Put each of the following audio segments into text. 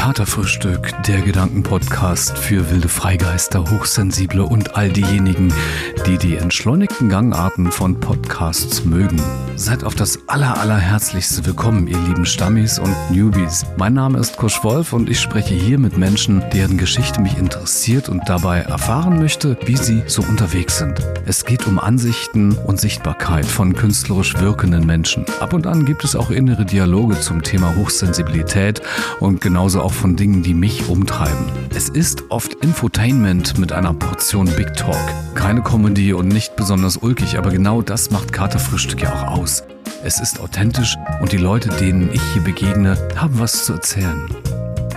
Katerfrühstück, der Gedankenpodcast für wilde Freigeister, Hochsensible und all diejenigen, die die entschleunigten Gangarten von Podcasts mögen. Seid auf das aller, allerherzlichste willkommen, ihr lieben Stammis und Newbies. Mein Name ist Kusch Wolf und ich spreche hier mit Menschen, deren Geschichte mich interessiert und dabei erfahren möchte, wie sie so unterwegs sind. Es geht um Ansichten und Sichtbarkeit von künstlerisch wirkenden Menschen. Ab und an gibt es auch innere Dialoge zum Thema Hochsensibilität und genauso auch von Dingen, die mich umtreiben. Es ist oft Infotainment mit einer Portion Big Talk. Keine Comedy und nicht besonders ulkig, aber genau das macht Katerfrühstück ja auch aus. Es ist authentisch und die Leute, denen ich hier begegne, haben was zu erzählen.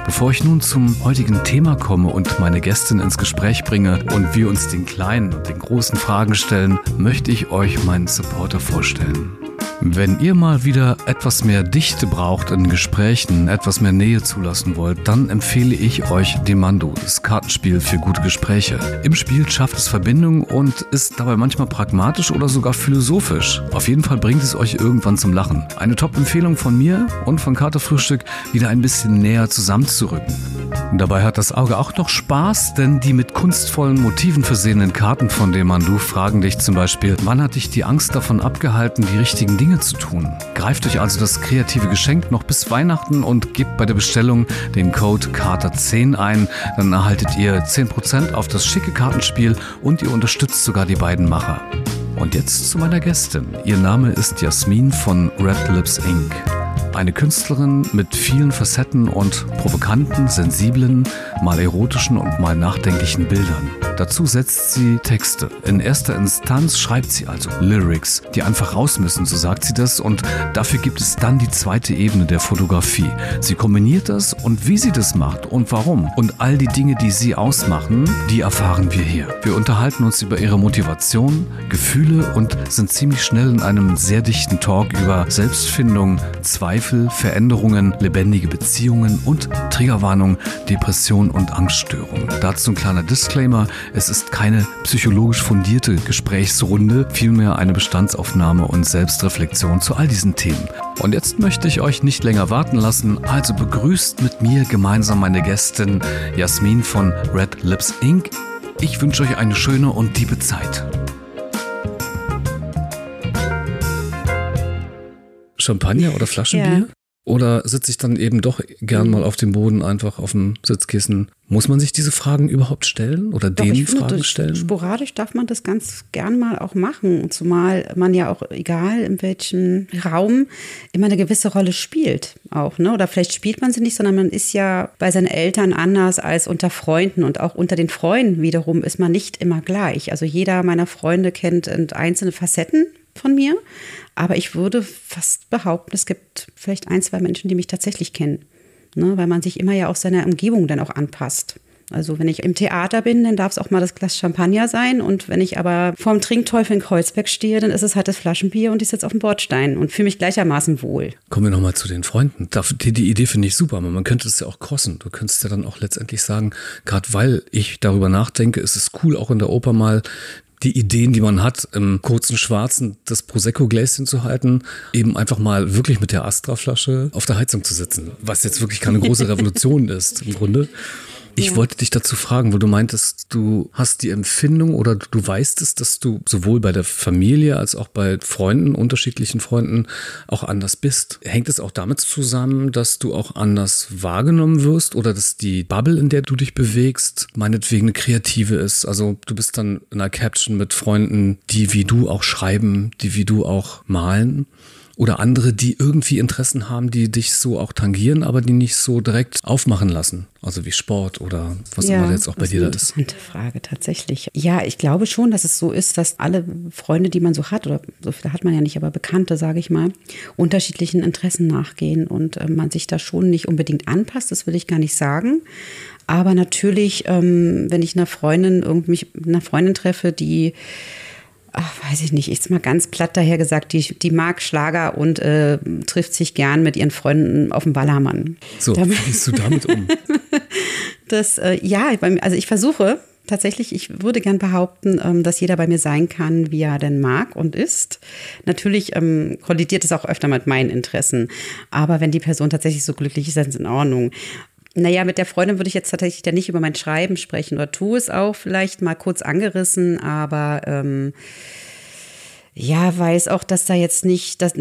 Bevor ich nun zum heutigen Thema komme und meine Gästin ins Gespräch bringe und wir uns den kleinen und den großen Fragen stellen, möchte ich euch meinen Supporter vorstellen. Wenn ihr mal wieder etwas mehr Dichte braucht in Gesprächen, etwas mehr Nähe zulassen wollt, dann empfehle ich euch Demando, das Kartenspiel für gute Gespräche. Im Spiel schafft es Verbindung und ist dabei manchmal pragmatisch oder sogar philosophisch. Auf jeden Fall bringt es euch irgendwann zum Lachen. Eine Top-Empfehlung von mir und von Karte Frühstück, wieder ein bisschen näher zusammenzurücken. Dabei hat das Auge auch noch Spaß, denn die mit kunstvollen Motiven versehenen Karten von Demando fragen dich zum Beispiel, wann hat dich die Angst davon abgehalten, die richtigen Dinge Dinge zu tun. Greift euch also das kreative Geschenk noch bis Weihnachten und gebt bei der Bestellung den Code KATER10 ein. Dann erhaltet ihr 10% auf das schicke Kartenspiel und ihr unterstützt sogar die beiden Macher. Und jetzt zu meiner Gästin. Ihr Name ist Jasmin von Red Lips Inc. Eine Künstlerin mit vielen Facetten und provokanten, sensiblen, mal erotischen und mal nachdenklichen Bildern. Dazu setzt sie Texte. In erster Instanz schreibt sie also Lyrics, die einfach raus müssen, so sagt sie das. Und dafür gibt es dann die zweite Ebene der Fotografie. Sie kombiniert das und wie sie das macht und warum. Und all die Dinge, die sie ausmachen, die erfahren wir hier. Wir unterhalten uns über ihre Motivation, Gefühle und sind ziemlich schnell in einem sehr dichten Talk über Selbstfindung, Zweifel, Zweifel, Veränderungen, lebendige Beziehungen und Triggerwarnung, Depression und Angststörungen. Dazu ein kleiner Disclaimer. Es ist keine psychologisch fundierte Gesprächsrunde, vielmehr eine Bestandsaufnahme und Selbstreflexion zu all diesen Themen. Und jetzt möchte ich euch nicht länger warten lassen, also begrüßt mit mir gemeinsam meine Gästin Jasmin von Red Lips Inc. Ich wünsche euch eine schöne und liebe Zeit. Champagner oder Flaschenbier? Ja. Oder sitze ich dann eben doch gern mal auf dem Boden, einfach auf dem Sitzkissen? Muss man sich diese Fragen überhaupt stellen oder doch, denen Fragen das, stellen? Sporadisch darf man das ganz gern mal auch machen, zumal man ja auch, egal in welchem Raum, immer eine gewisse Rolle spielt auch. Ne? Oder vielleicht spielt man sie nicht, sondern man ist ja bei seinen Eltern anders als unter Freunden. Und auch unter den Freunden wiederum ist man nicht immer gleich. Also jeder meiner Freunde kennt einzelne Facetten von mir. Aber ich würde fast behaupten, es gibt vielleicht ein, zwei Menschen, die mich tatsächlich kennen. Ne? Weil man sich immer ja auch seiner Umgebung dann auch anpasst. Also wenn ich im Theater bin, dann darf es auch mal das Glas Champagner sein. Und wenn ich aber vorm Trinkteufel in Kreuzberg stehe, dann ist es halt das Flaschenbier und ich sitze auf dem Bordstein und fühle mich gleichermaßen wohl. Kommen wir nochmal zu den Freunden. Die, die Idee finde ich super, aber man könnte es ja auch kosten. Du könntest ja dann auch letztendlich sagen, gerade weil ich darüber nachdenke, ist es cool, auch in der Oper mal die Ideen, die man hat, im kurzen Schwarzen das Prosecco-Gläschen zu halten, eben einfach mal wirklich mit der Astra-Flasche auf der Heizung zu sitzen, was jetzt wirklich keine große Revolution ist im Grunde. Ich ja. wollte dich dazu fragen, wo du meintest, du hast die Empfindung oder du weißt es, dass du sowohl bei der Familie als auch bei Freunden, unterschiedlichen Freunden, auch anders bist. Hängt es auch damit zusammen, dass du auch anders wahrgenommen wirst oder dass die Bubble, in der du dich bewegst, meinetwegen eine kreative ist? Also du bist dann in einer Caption mit Freunden, die wie du auch schreiben, die wie du auch malen oder andere, die irgendwie Interessen haben, die dich so auch tangieren, aber die nicht so direkt aufmachen lassen. Also wie Sport oder was ja, immer jetzt auch bei dir da ist. Interessante Frage tatsächlich. Ja, ich glaube schon, dass es so ist, dass alle Freunde, die man so hat, oder so viele hat man ja nicht, aber Bekannte, sage ich mal, unterschiedlichen Interessen nachgehen und äh, man sich da schon nicht unbedingt anpasst. Das will ich gar nicht sagen. Aber natürlich, ähm, wenn ich einer Freundin irgendwie einer Freundin treffe, die ach, weiß ich nicht, ist mal ganz platt daher gesagt, die, die mag Schlager und äh, trifft sich gern mit ihren Freunden auf dem Ballermann. So, wie gehst du damit um? das, äh, ja, also ich versuche tatsächlich, ich würde gern behaupten, ähm, dass jeder bei mir sein kann, wie er denn mag und ist. Natürlich ähm, kollidiert es auch öfter mit meinen Interessen. Aber wenn die Person tatsächlich so glücklich ist, dann ist es in Ordnung. Naja, mit der Freundin würde ich jetzt tatsächlich dann nicht über mein Schreiben sprechen oder tue es auch vielleicht mal kurz angerissen, aber ähm, ja, weiß auch, dass da jetzt nicht, dass,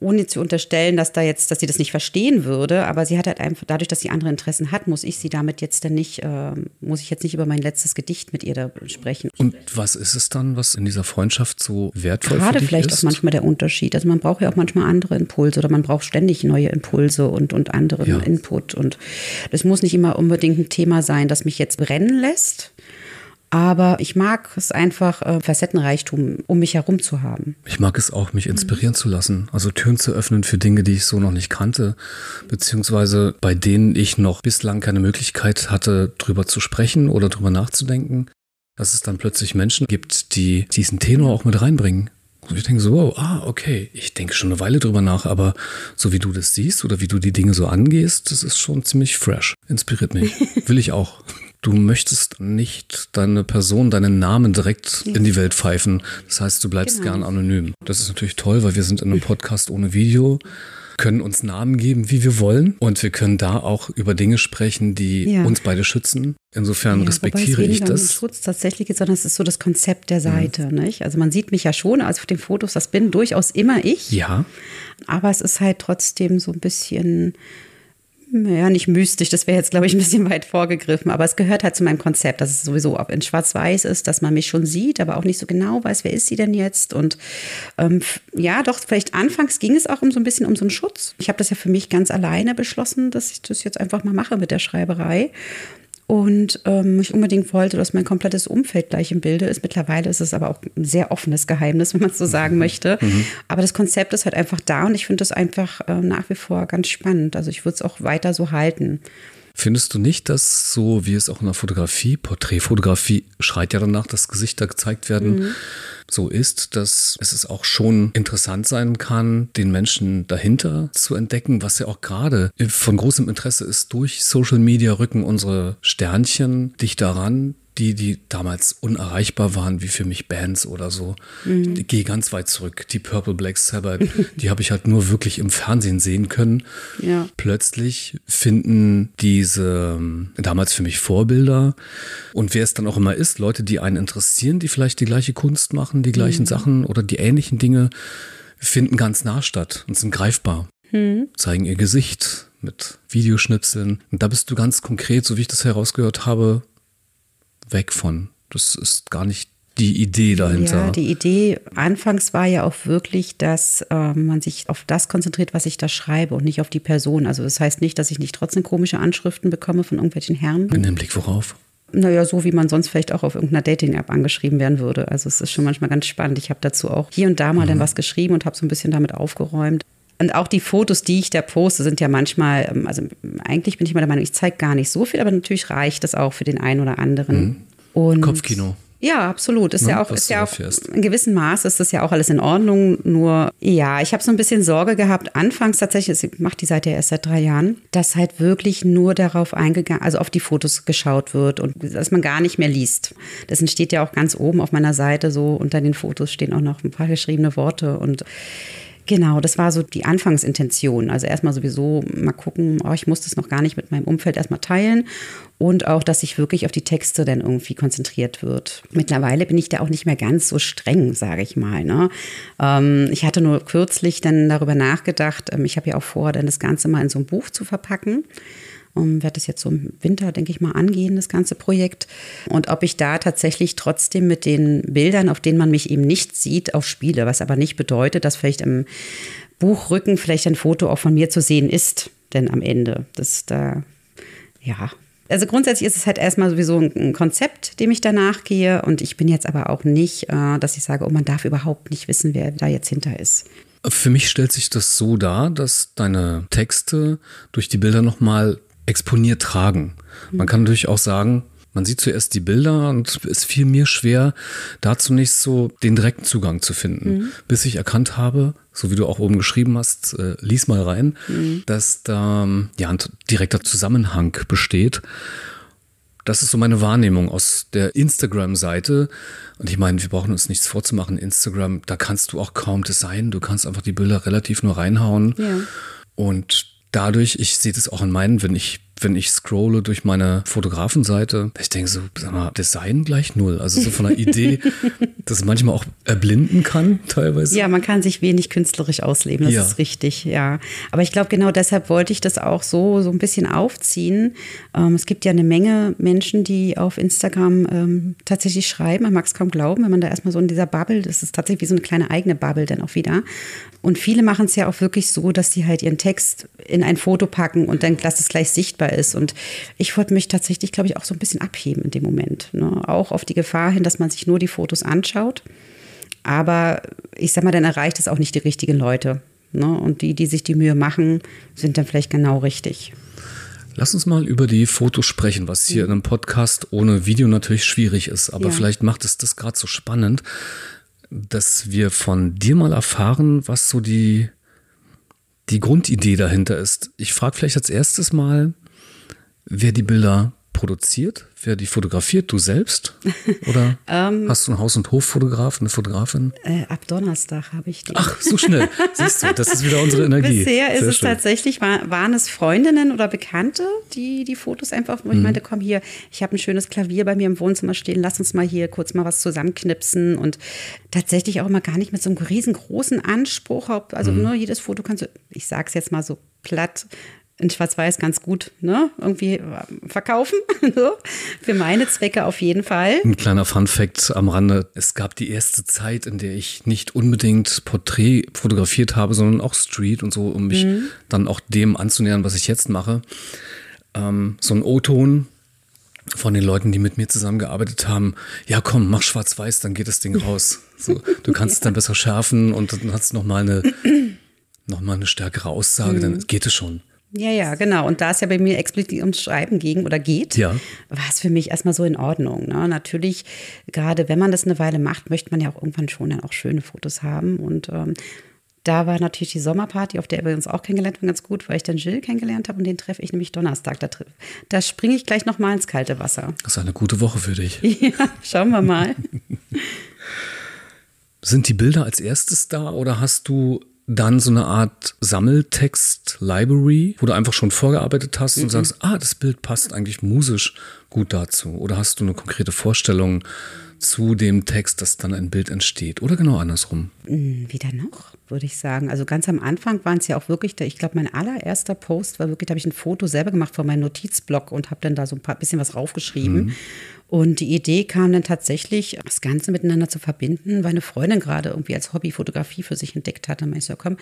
ohne zu unterstellen, dass da jetzt, dass sie das nicht verstehen würde, aber sie hat halt einfach, dadurch, dass sie andere Interessen hat, muss ich sie damit jetzt dann nicht, äh, muss ich jetzt nicht über mein letztes Gedicht mit ihr da sprechen. Und was ist es dann, was in dieser Freundschaft so wertvoll Gerade für dich vielleicht ist? auch manchmal der Unterschied. Also man braucht ja auch manchmal andere Impulse oder man braucht ständig neue Impulse und, und anderen Ja. Input. Und das muss nicht immer unbedingt ein Thema sein, das mich jetzt brennen lässt. Aber ich mag es einfach, äh, Facettenreichtum um mich herum zu haben. Ich mag es auch, mich inspirieren zu lassen, also Türen zu öffnen für Dinge, die ich so noch nicht kannte, beziehungsweise bei denen ich noch bislang keine Möglichkeit hatte, drüber zu sprechen oder drüber nachzudenken, dass es dann plötzlich Menschen gibt, die diesen Tenor auch mit reinbringen. Und ich denke so, wow, ah, okay, ich denke schon eine Weile drüber nach, aber so wie du das siehst oder wie du die Dinge so angehst, das ist schon ziemlich fresh. Inspiriert mich. Will ich auch. Du möchtest nicht deine Person, deinen Namen direkt in die Welt pfeifen. Das heißt, du bleibst Genau. gern anonym. Das ist natürlich toll, weil wir sind in einem Podcast ohne Video, können uns Namen geben, wie wir wollen. Und wir können da auch über Dinge sprechen, die Ja. uns beide schützen. Insofern Ja, respektiere ich weniger um das. Schutz tatsächlich ist, sondern es ist so das Konzept der Seite. Nicht? Also man sieht mich ja schon, also auf den Fotos, das bin durchaus immer ich. Ja, Aber es ist halt trotzdem so ein bisschen, ja, nicht mystisch, das wäre jetzt, glaube ich, ein bisschen weit vorgegriffen, aber es gehört halt zu meinem Konzept, dass es sowieso in Schwarz-Weiß ist, dass man mich schon sieht, aber auch nicht so genau weiß, wer ist sie denn jetzt? Und ähm, ja, doch, vielleicht anfangs ging es auch um so ein bisschen um so einen Schutz. Ich habe das ja für mich ganz alleine beschlossen, dass ich das jetzt einfach mal mache mit der Schreiberei. Und ähm, ich unbedingt wollte, dass mein komplettes Umfeld gleich im Bilde ist. Mittlerweile ist es aber auch ein sehr offenes Geheimnis, wenn man es so sagen möchte. Aber das Konzept ist halt einfach da und ich finde das einfach äh, nach wie vor ganz spannend. Also ich würde es auch weiter so halten. Findest du nicht, dass so wie es auch in der Fotografie, Porträtfotografie schreit ja danach, dass Gesichter gezeigt werden, so ist, dass es auch schon interessant sein kann, den Menschen dahinter zu entdecken, was ja auch gerade von großem Interesse ist. Durch Social Media rücken unsere Sternchen dich daran, die, die damals unerreichbar waren, wie für mich Bands oder so. Ich gehe ganz weit zurück. Die Purple Black Sabbath, die habe ich halt nur wirklich im Fernsehen sehen können. Ja. Plötzlich finden diese ähm, damals für mich Vorbilder und wer es dann auch immer ist, Leute, die einen interessieren, die vielleicht die gleiche Kunst machen, die gleichen Sachen oder die ähnlichen Dinge, finden ganz nah statt und sind greifbar. Zeigen ihr Gesicht mit Videoschnipseln. Und da bist du ganz konkret, so wie ich das herausgehört habe, weg von. Das ist gar nicht die Idee dahinter. Ja, die Idee anfangs war ja auch wirklich, dass ähm, man sich auf das konzentriert, was ich da schreibe und nicht auf die Person. Also das heißt nicht, dass ich nicht trotzdem komische Anschriften bekomme von irgendwelchen Herren. in den Blick worauf? Naja, so wie man sonst vielleicht auch auf irgendeiner Dating-App angeschrieben werden würde. Also es ist schon manchmal ganz spannend. Ich habe dazu auch hier und da mal dann was geschrieben und habe so ein bisschen damit aufgeräumt. Und auch die Fotos, die ich da poste, sind ja manchmal, ähm, also eigentlich bin ich mal der Meinung, ich zeige gar nicht so viel, aber natürlich reicht das auch für den einen oder anderen. Und Kopfkino. Ja, absolut. Ist Ne, ja auch, was ist ja auch in gewissem Maß ist das ja auch alles in Ordnung. Nur ja, ich habe so ein bisschen Sorge gehabt, anfangs tatsächlich, ich mache die Seite ja erst seit drei Jahren, dass halt wirklich nur darauf eingegangen, also auf die Fotos geschaut wird und dass man gar nicht mehr liest. Das steht ja auch ganz oben auf meiner Seite so, unter den Fotos stehen auch noch ein paar geschriebene Worte und Genau, das war so die Anfangsintention. Also erstmal sowieso mal gucken, oh, ich muss das noch gar nicht mit meinem Umfeld erstmal teilen und auch, dass sich wirklich auf die Texte dann irgendwie konzentriert wird. Mittlerweile bin ich da auch nicht mehr ganz so streng, sage ich mal. Ne? Ähm, ich hatte nur kürzlich dann darüber nachgedacht, ähm, ich habe ja auch vor, dann das Ganze mal in so ein Buch zu verpacken. Und werde das jetzt so im Winter, denke ich mal, angehen, das ganze Projekt. Und ob ich da tatsächlich trotzdem mit den Bildern, auf denen man mich eben nicht sieht, auch spiele. Was aber nicht bedeutet, dass vielleicht im Buchrücken vielleicht ein Foto auch von mir zu sehen ist. Denn am Ende, das da, ja. Also grundsätzlich ist es halt erstmal sowieso ein ein Konzept, dem ich danach gehe. Und ich bin jetzt aber auch nicht, äh, dass ich sage, oh, man darf überhaupt nicht wissen, wer da jetzt hinter ist. Für mich stellt sich das so dar, dass deine Texte durch die Bilder nochmal exponiert tragen. Man kann natürlich auch sagen, man sieht zuerst die Bilder und es fiel mir schwer, da zunächst so den direkten Zugang zu finden, bis ich erkannt habe, so wie du auch oben geschrieben hast, äh, lies mal rein, dass da ähm, ja ein direkter Zusammenhang besteht. Das ist so meine Wahrnehmung aus der Instagram-Seite. Und ich meine, wir brauchen uns nichts vorzumachen. Instagram, da kannst du auch kaum designen. Du kannst einfach die Bilder relativ nur reinhauen. Ja. Und dadurch, ich sehe das auch in meinen, wenn ich wenn ich scrolle durch meine Fotografenseite, ich denke so, sag mal, Design gleich null. Also so von einer Idee, das manchmal auch erblinden kann, teilweise. Ja, man kann sich wenig künstlerisch ausleben, das ja. ist richtig, ja. Aber ich glaube, genau deshalb wollte ich das auch so, so ein bisschen aufziehen. Ähm, es gibt ja eine Menge Menschen, die auf Instagram ähm, tatsächlich schreiben. Man mag es kaum glauben, wenn man da erstmal so in dieser Bubble, das ist tatsächlich wie so eine kleine eigene Bubble dann auch wieder. Und viele machen es ja auch wirklich so, dass sie halt ihren Text in ein Foto packen und dann, dass es gleich sichtbar ist. Und ich wollte mich tatsächlich, glaube ich, auch so ein bisschen abheben in dem Moment. Ne? Auch auf die Gefahr hin, dass man sich nur die Fotos anschaut. Aber ich sag mal, dann erreicht es auch nicht die richtigen Leute. Ne? Und die, die sich die Mühe machen, sind dann vielleicht genau richtig. Lass uns mal über die Fotos sprechen, was hier in einem Podcast ohne Video natürlich schwierig ist. Aber ja. vielleicht macht es das gerade so spannend, dass wir von dir mal erfahren, was so die, die Grundidee dahinter ist. Ich frage vielleicht als erstes mal, wer die Bilder produziert? Wer die fotografiert? Du selbst? Oder ähm, hast du einen Haus- und Hoffotograf, eine Fotografin? Äh, ab Donnerstag habe ich die. Ach, so schnell. Siehst du, das ist wieder unsere Energie. Bisher ist Sehr es schön. tatsächlich, war, waren es Freundinnen oder Bekannte, die die Fotos einfach, wo ich mhm. meinte, komm hier, ich habe ein schönes Klavier bei mir im Wohnzimmer stehen, lass uns mal hier kurz mal was zusammenknipsen und tatsächlich auch immer gar nicht mit so einem riesengroßen Anspruch. Also mhm. nur jedes Foto kannst du, ich sage es jetzt mal so platt, in Schwarz-Weiß ganz gut ne? irgendwie äh, verkaufen. Für meine Zwecke auf jeden Fall. Ein kleiner Fun-Fact am Rande. Es gab die erste Zeit, in der ich nicht unbedingt Porträt fotografiert habe, sondern auch Street und so, um mich mhm. dann auch dem anzunähern, was ich jetzt mache. Ähm, so ein O-Ton von den Leuten, die mit mir zusammengearbeitet haben, ja komm, mach schwarz-weiß, dann geht das Ding raus. So, du kannst es dann besser schärfen und dann hast du nochmal eine, noch eine stärkere Aussage, mhm. dann geht es schon. Ja, ja, genau. Und da es ja bei mir explizit ums Schreiben ging oder geht, ja. war es für mich erstmal so in Ordnung. Ne? Natürlich, gerade wenn man das eine Weile macht, möchte man ja auch irgendwann schon dann auch schöne Fotos haben. Und ähm, da war natürlich die Sommerparty, auf der wir uns auch kennengelernt haben, ganz gut, weil ich dann Jill kennengelernt habe und den treffe ich nämlich Donnerstag. Da, da springe ich gleich nochmal ins kalte Wasser. Das ist eine gute Woche für dich. Ja, schauen wir mal. Sind die Bilder als erstes da oder hast du dann so eine Art Sammeltext-Library, wo du einfach schon vorgearbeitet hast mhm. und sagst, ah, das Bild passt eigentlich musisch gut dazu. Oder hast du eine konkrete Vorstellung zu dem Text, dass dann ein Bild entsteht? Oder genau andersrum? Hm, Wieder noch, würde ich sagen. Also ganz am Anfang waren es ja auch wirklich, ich glaube, mein allererster Post war wirklich, da habe ich ein Foto selber gemacht von meinem Notizblock und habe dann da so ein paar bisschen was raufgeschrieben. Mhm. Und die Idee kam dann tatsächlich, das Ganze miteinander zu verbinden, weil eine Freundin gerade irgendwie als Hobby Fotografie für sich entdeckt hat. Dann meinte ich so, komm,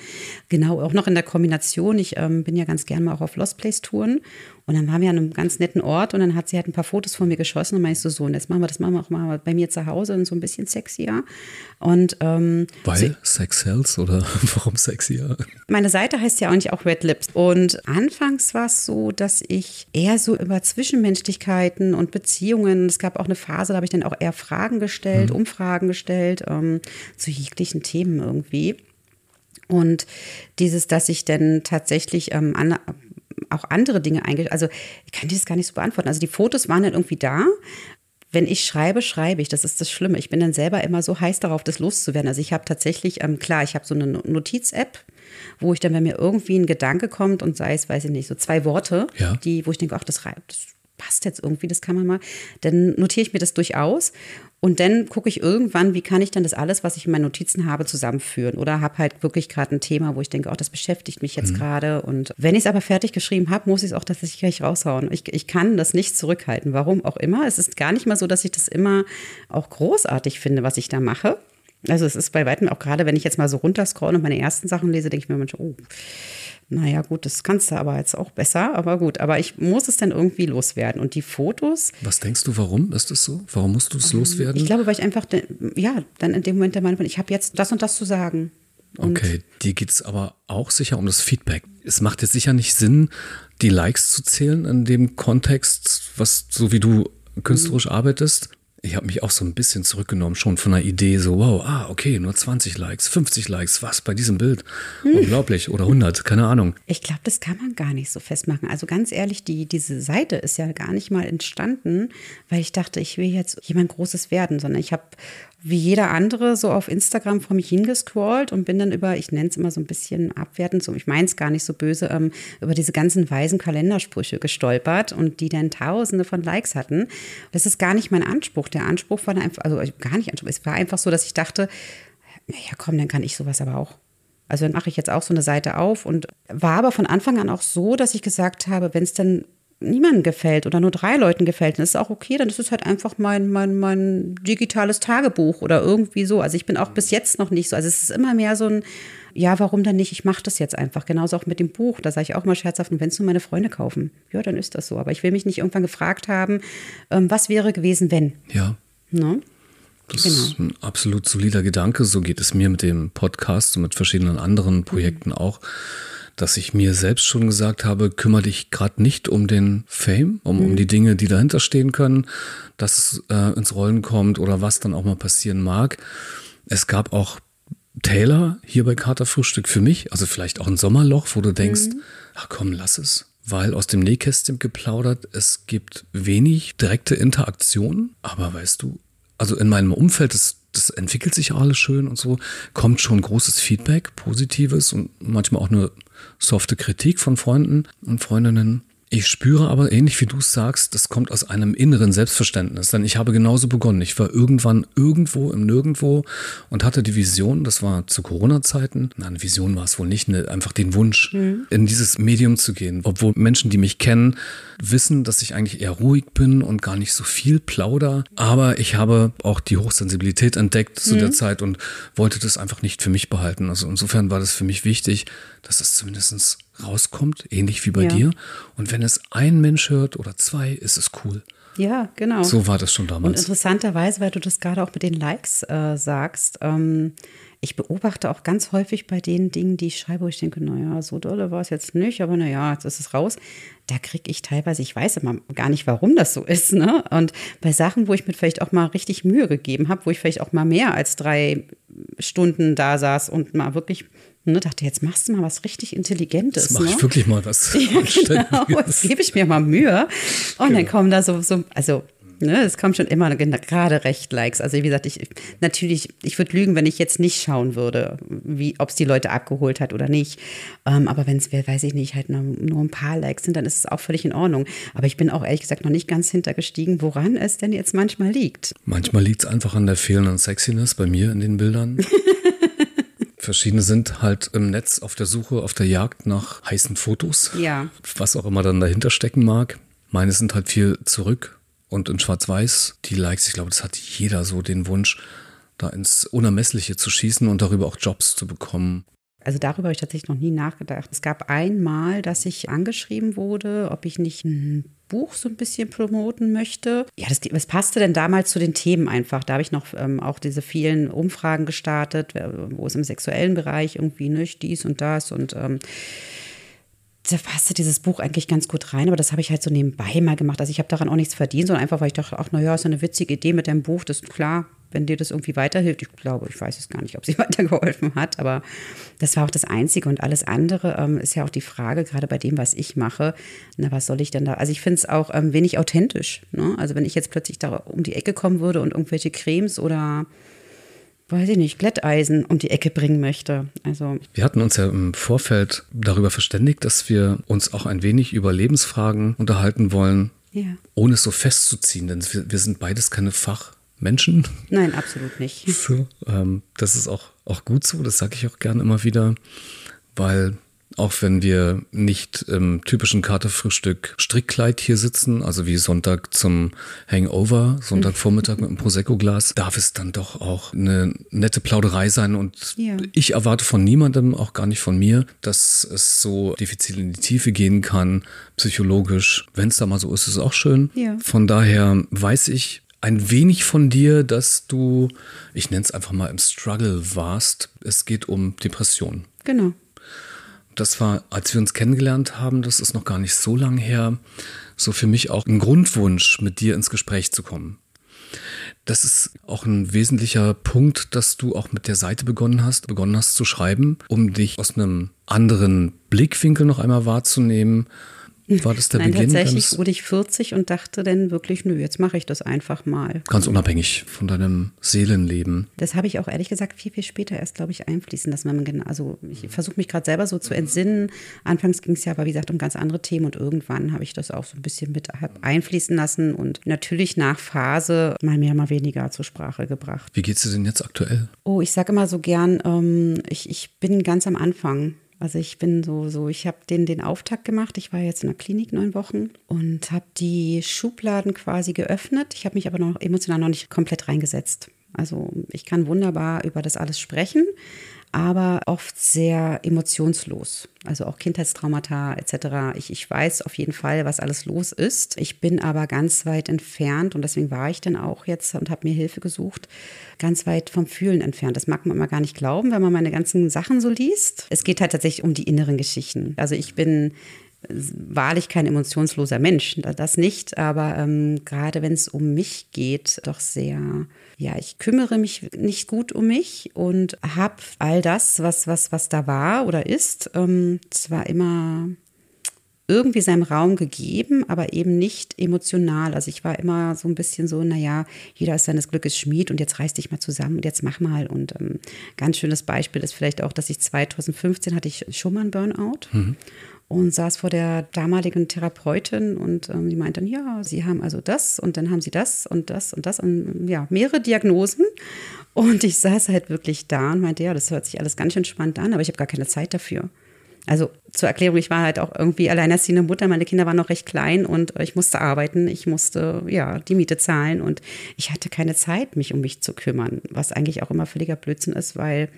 genau, auch noch in der Kombination. Ich ähm, bin ja ganz gerne mal auch auf Lost Place Touren und dann waren wir an einem ganz netten Ort und dann hat sie halt ein paar Fotos von mir geschossen und meinte so, so, und jetzt machen wir das machen wir auch mal bei mir zu Hause und so ein bisschen sexier. Und, ähm, Weil sie, Sex Sells oder warum sexier? Meine Seite heißt ja nicht auch Red Lips. Und anfangs war es so, dass ich eher so über Zwischenmenschlichkeiten und Beziehungen, es gab auch eine Phase, da habe ich dann auch eher Fragen gestellt, mhm. Umfragen gestellt, ähm, zu jeglichen Themen irgendwie. Und dieses, dass ich dann tatsächlich ähm, an, auch andere Dinge eingeschrieben. Also ich kann das gar nicht so beantworten. Also die Fotos waren dann irgendwie da. Wenn ich schreibe, schreibe ich. Das ist das Schlimme. Ich bin dann selber immer so heiß darauf, das loszuwerden. Also ich habe tatsächlich, ähm, klar, ich habe so eine Notiz-App, wo ich dann, wenn mir irgendwie ein Gedanke kommt und sei es, weiß ich nicht, so zwei Worte, ja. die, wo ich denke, ach, das, das passt jetzt irgendwie, das kann man mal, dann notiere ich mir das durchaus und dann gucke ich irgendwann, wie kann ich dann das alles, was ich in meinen Notizen habe, zusammenführen. Oder habe halt wirklich gerade ein Thema, wo ich denke, oh, das beschäftigt mich jetzt mhm. gerade. Und wenn ich es aber fertig geschrieben habe, muss ich es auch tatsächlich gleich raushauen. Ich, ich kann das nicht zurückhalten. Warum auch immer. Es ist gar nicht mal so, dass ich das immer auch großartig finde, was ich da mache. Also es ist bei weitem auch gerade, wenn ich jetzt mal so runterscrolle und meine ersten Sachen lese, denke ich mir manchmal, oh, naja, gut, das kannst du aber jetzt auch besser, aber gut, aber ich muss es dann irgendwie loswerden. Und die Fotos. Was denkst du, warum ist das so? Warum musst du es ähm, loswerden? Ich glaube, weil ich einfach, ja, dann in dem Moment der Meinung bin, ich habe jetzt das und das zu sagen. Und okay, dir geht es aber auch sicher um das Feedback. Es macht jetzt sicher nicht Sinn, die Likes zu zählen in dem Kontext, was so wie du künstlerisch mhm. arbeitest. Ich habe mich auch so ein bisschen zurückgenommen, schon von einer Idee, so, wow, ah, okay, nur 20 Likes, 50 Likes, was bei diesem Bild? Hm. Unglaublich. Oder 100, keine Ahnung. Ich glaube, das kann man gar nicht so festmachen. Also ganz ehrlich, die, diese Seite ist ja gar nicht mal entstanden, weil ich dachte, ich will jetzt jemand Großes werden, sondern ich habe wie jeder andere so auf Instagram vor mich hingescrollt und bin dann über, ich nenne es immer so ein bisschen abwertend, so, ich meine es gar nicht so böse, ähm, über diese ganzen weisen Kalendersprüche gestolpert und die dann tausende von Likes hatten. Das ist gar nicht mein Anspruch. Der Anspruch war einfach, also gar nicht Anspruch, es war einfach so, dass ich dachte, ja komm, dann kann ich sowas aber auch. Also dann mache ich jetzt auch so eine Seite auf und war aber von Anfang an auch so, dass ich gesagt habe, wenn es dann niemandem gefällt oder nur drei Leuten gefällt, dann ist es auch okay, dann ist es halt einfach mein, mein, mein digitales Tagebuch oder irgendwie so. Also ich bin auch bis jetzt noch nicht so. Also es ist immer mehr so ein, ja, warum denn nicht? Ich mache das jetzt einfach. Genauso auch mit dem Buch. Da sage ich auch mal scherzhaft, und wenn es nur meine Freunde kaufen, ja, dann ist das so. Aber ich will mich nicht irgendwann gefragt haben, ähm, was wäre gewesen, wenn. Ja. Ne? Das genau. ist ein absolut solider Gedanke. So geht es mir mit dem Podcast und mit verschiedenen anderen Projekten mhm. auch dass ich mir selbst schon gesagt habe, kümmere dich gerade nicht um den Fame, um, mhm. um die Dinge, die dahinter stehen können, dass es äh, ins Rollen kommt oder was dann auch mal passieren mag. Es gab auch Taylor hier bei Katerfrühstück für mich, also vielleicht auch ein Sommerloch, wo du denkst, mhm. ach komm, lass es. Weil aus dem Nähkästchen geplaudert, es gibt wenig direkte Interaktion, aber weißt du, also in meinem Umfeld, das, das entwickelt sich alles schön und so, kommt schon großes Feedback, positives und manchmal auch nur softe Kritik von Freunden und Freundinnen. Ich spüre aber ähnlich wie du es sagst, das kommt aus einem inneren Selbstverständnis. Denn ich habe genauso begonnen. Ich war irgendwann irgendwo im Nirgendwo und hatte die Vision, das war zu Corona-Zeiten, na, eine Vision war es wohl nicht, ne, einfach den Wunsch, mhm. in dieses Medium zu gehen. Obwohl Menschen, die mich kennen, wissen, dass ich eigentlich eher ruhig bin und gar nicht so viel plauder. Aber ich habe auch die Hochsensibilität entdeckt zu mhm. der Zeit und wollte das einfach nicht für mich behalten. Also insofern war das für mich wichtig, dass es zumindest rauskommt, ähnlich wie bei ja. dir. Und wenn es ein Mensch hört oder zwei, ist es cool. Ja, genau. So war das schon damals. Und interessanterweise, weil du das gerade auch mit den Likes äh, sagst, ähm, ich beobachte auch ganz häufig bei den Dingen, die ich schreibe, wo ich denke, naja, so dolle war es jetzt nicht, aber naja, jetzt ist es raus. Da kriege ich teilweise, ich weiß immer gar nicht, warum das so ist. Ne? Und bei Sachen, wo ich mir vielleicht auch mal richtig Mühe gegeben habe, wo ich vielleicht auch mal mehr als drei Stunden da saß und mal wirklich Ne, dachte, jetzt machst du mal was richtig Intelligentes. Jetzt mache ne? ich wirklich mal was. Ja, genau, jetzt gebe ich mir mal Mühe. Und genau. dann kommen da so, so also Ne, es kommen schon immer gerade recht Likes. Also wie gesagt, ich natürlich, ich würde lügen, wenn ich jetzt nicht schauen würde, wie, ob es die Leute abgeholt hat oder nicht. Ähm, aber wenn es, weiß ich nicht, halt nur, nur, ein paar Likes sind, dann ist es auch völlig in Ordnung. Aber ich bin auch ehrlich gesagt noch nicht ganz hintergestiegen, woran es denn jetzt manchmal liegt. Manchmal liegt es einfach an der fehlenden Sexiness bei mir in den Bildern. Verschiedene sind halt im Netz auf der Suche, auf der Jagd nach heißen Fotos. Ja. Was auch immer dann dahinter stecken mag. Meine sind halt viel zurück und in Schwarz-Weiß. Die Likes, ich glaube, das hat jeder so den Wunsch, da ins Unermessliche zu schießen und darüber auch Jobs zu bekommen. Also darüber habe ich tatsächlich noch nie nachgedacht. Es gab einmal, dass ich angeschrieben wurde, ob ich nicht ein Buch so ein bisschen promoten möchte. Ja, das, das passte denn damals zu den Themen einfach. Da habe ich noch ähm, auch diese vielen Umfragen gestartet, wo es im sexuellen Bereich irgendwie nicht dies und das und ähm, da passte dieses Buch eigentlich ganz gut rein, aber das habe ich halt so nebenbei mal gemacht. Also ich habe daran auch nichts verdient, sondern einfach, weil ich dachte, ach naja, ist eine witzige Idee mit deinem Buch, das ist klar, wenn dir das irgendwie weiterhilft. Ich glaube, ich weiß es gar nicht, ob sie weitergeholfen hat, aber das war auch das Einzige. Und alles andere ähm, ist ja auch die Frage, gerade bei dem, was ich mache, na, was soll ich denn da? Also ich finde es auch ähm, wenig authentisch. Ne? Also wenn ich jetzt plötzlich da um die Ecke kommen würde und irgendwelche Cremes oder weiß ich nicht, Glätteisen um die Ecke bringen möchte. Also wir hatten uns ja im Vorfeld darüber verständigt, dass wir uns auch ein wenig über Lebensfragen unterhalten wollen, ja. ohne es so festzuziehen, denn wir, wir sind beides keine Fachmenschen. Nein, absolut nicht. So, ähm, das ist auch, auch gut so, das sage ich auch gerne immer wieder, weil auch wenn wir nicht im typischen Katerfrühstück Strickkleid hier sitzen, also wie Sonntag zum Hangover, Sonntagvormittag mit einem Prosecco-Glas, darf es dann doch auch eine nette Plauderei sein. Und ja. ich erwarte von niemandem, auch gar nicht von mir, dass es so diffizil in die Tiefe gehen kann, psychologisch. Wenn es da mal so ist, ist es auch schön. Ja. Von daher weiß ich, ein wenig von dir, dass du, ich nenne es einfach mal im Struggle warst. Es geht um Depressionen. Genau das war, als wir uns kennengelernt haben, das ist noch gar nicht so lang her, so für mich auch ein Grundwunsch, mit dir ins Gespräch zu kommen. Das ist auch ein wesentlicher Punkt, dass du auch mit der Seite begonnen hast, begonnen hast zu schreiben, um dich aus einem anderen Blickwinkel noch einmal wahrzunehmen war das der Nein, Beginn? Tatsächlich wurde ich 40 und dachte dann wirklich, nö, jetzt mache ich das einfach mal. Ganz unabhängig von deinem Seelenleben. Das habe ich auch ehrlich gesagt viel, viel später erst, glaube ich, einfließen lassen. Wenn man, also ich versuche mich gerade selber so zu entsinnen. Anfangs ging es ja aber, wie gesagt, um ganz andere Themen und irgendwann habe ich das auch so ein bisschen mit einfließen lassen und natürlich nach Phase mal mehr, mal weniger zur Sprache gebracht. Wie geht es dir denn jetzt aktuell? Oh, ich sage immer so gern, ähm, ich, ich bin ganz am Anfang. Also ich bin so, so ich habe den, den Auftakt gemacht. Ich war jetzt in der Klinik neun Wochen und habe die Schubladen quasi geöffnet. Ich habe mich aber noch emotional noch nicht komplett reingesetzt. Also ich kann wunderbar über das alles sprechen, aber oft sehr emotionslos. Also auch Kindheitstraumata etc. Ich, ich weiß auf jeden Fall, was alles los ist. Ich bin aber ganz weit entfernt und deswegen war ich dann auch jetzt und habe mir Hilfe gesucht, ganz weit vom Fühlen entfernt. Das mag man immer gar nicht glauben, wenn man meine ganzen Sachen so liest. Es geht halt tatsächlich um die inneren Geschichten. Also ich bin wahrlich kein emotionsloser Mensch, das nicht, aber ähm, gerade wenn es um mich geht, doch sehr, ja, ich kümmere mich nicht gut um mich und habe all das, was, was, was da war oder ist, ähm, zwar immer irgendwie seinem Raum gegeben, aber eben nicht emotional. Also ich war immer so ein bisschen so, naja, jeder ist seines Glückes Schmied und jetzt reiß dich mal zusammen und jetzt mach mal. Und ähm, ganz schönes Beispiel ist vielleicht auch, dass ich 2015 hatte ich schon mal einen Burnout. Mhm und saß vor der damaligen Therapeutin und ähm, die meinte dann, ja, Sie haben also das und dann haben Sie das und das und das und ja, mehrere Diagnosen. Und ich saß halt wirklich da und meinte, ja, das hört sich alles ganz schön spannend an, aber ich habe gar keine Zeit dafür. Also zur Erklärung, ich war halt auch irgendwie alleinerziehende Mutter, meine Kinder waren noch recht klein und ich musste arbeiten, ich musste ja die Miete zahlen und ich hatte keine Zeit, mich um mich zu kümmern, was eigentlich auch immer völliger Blödsinn ist, weil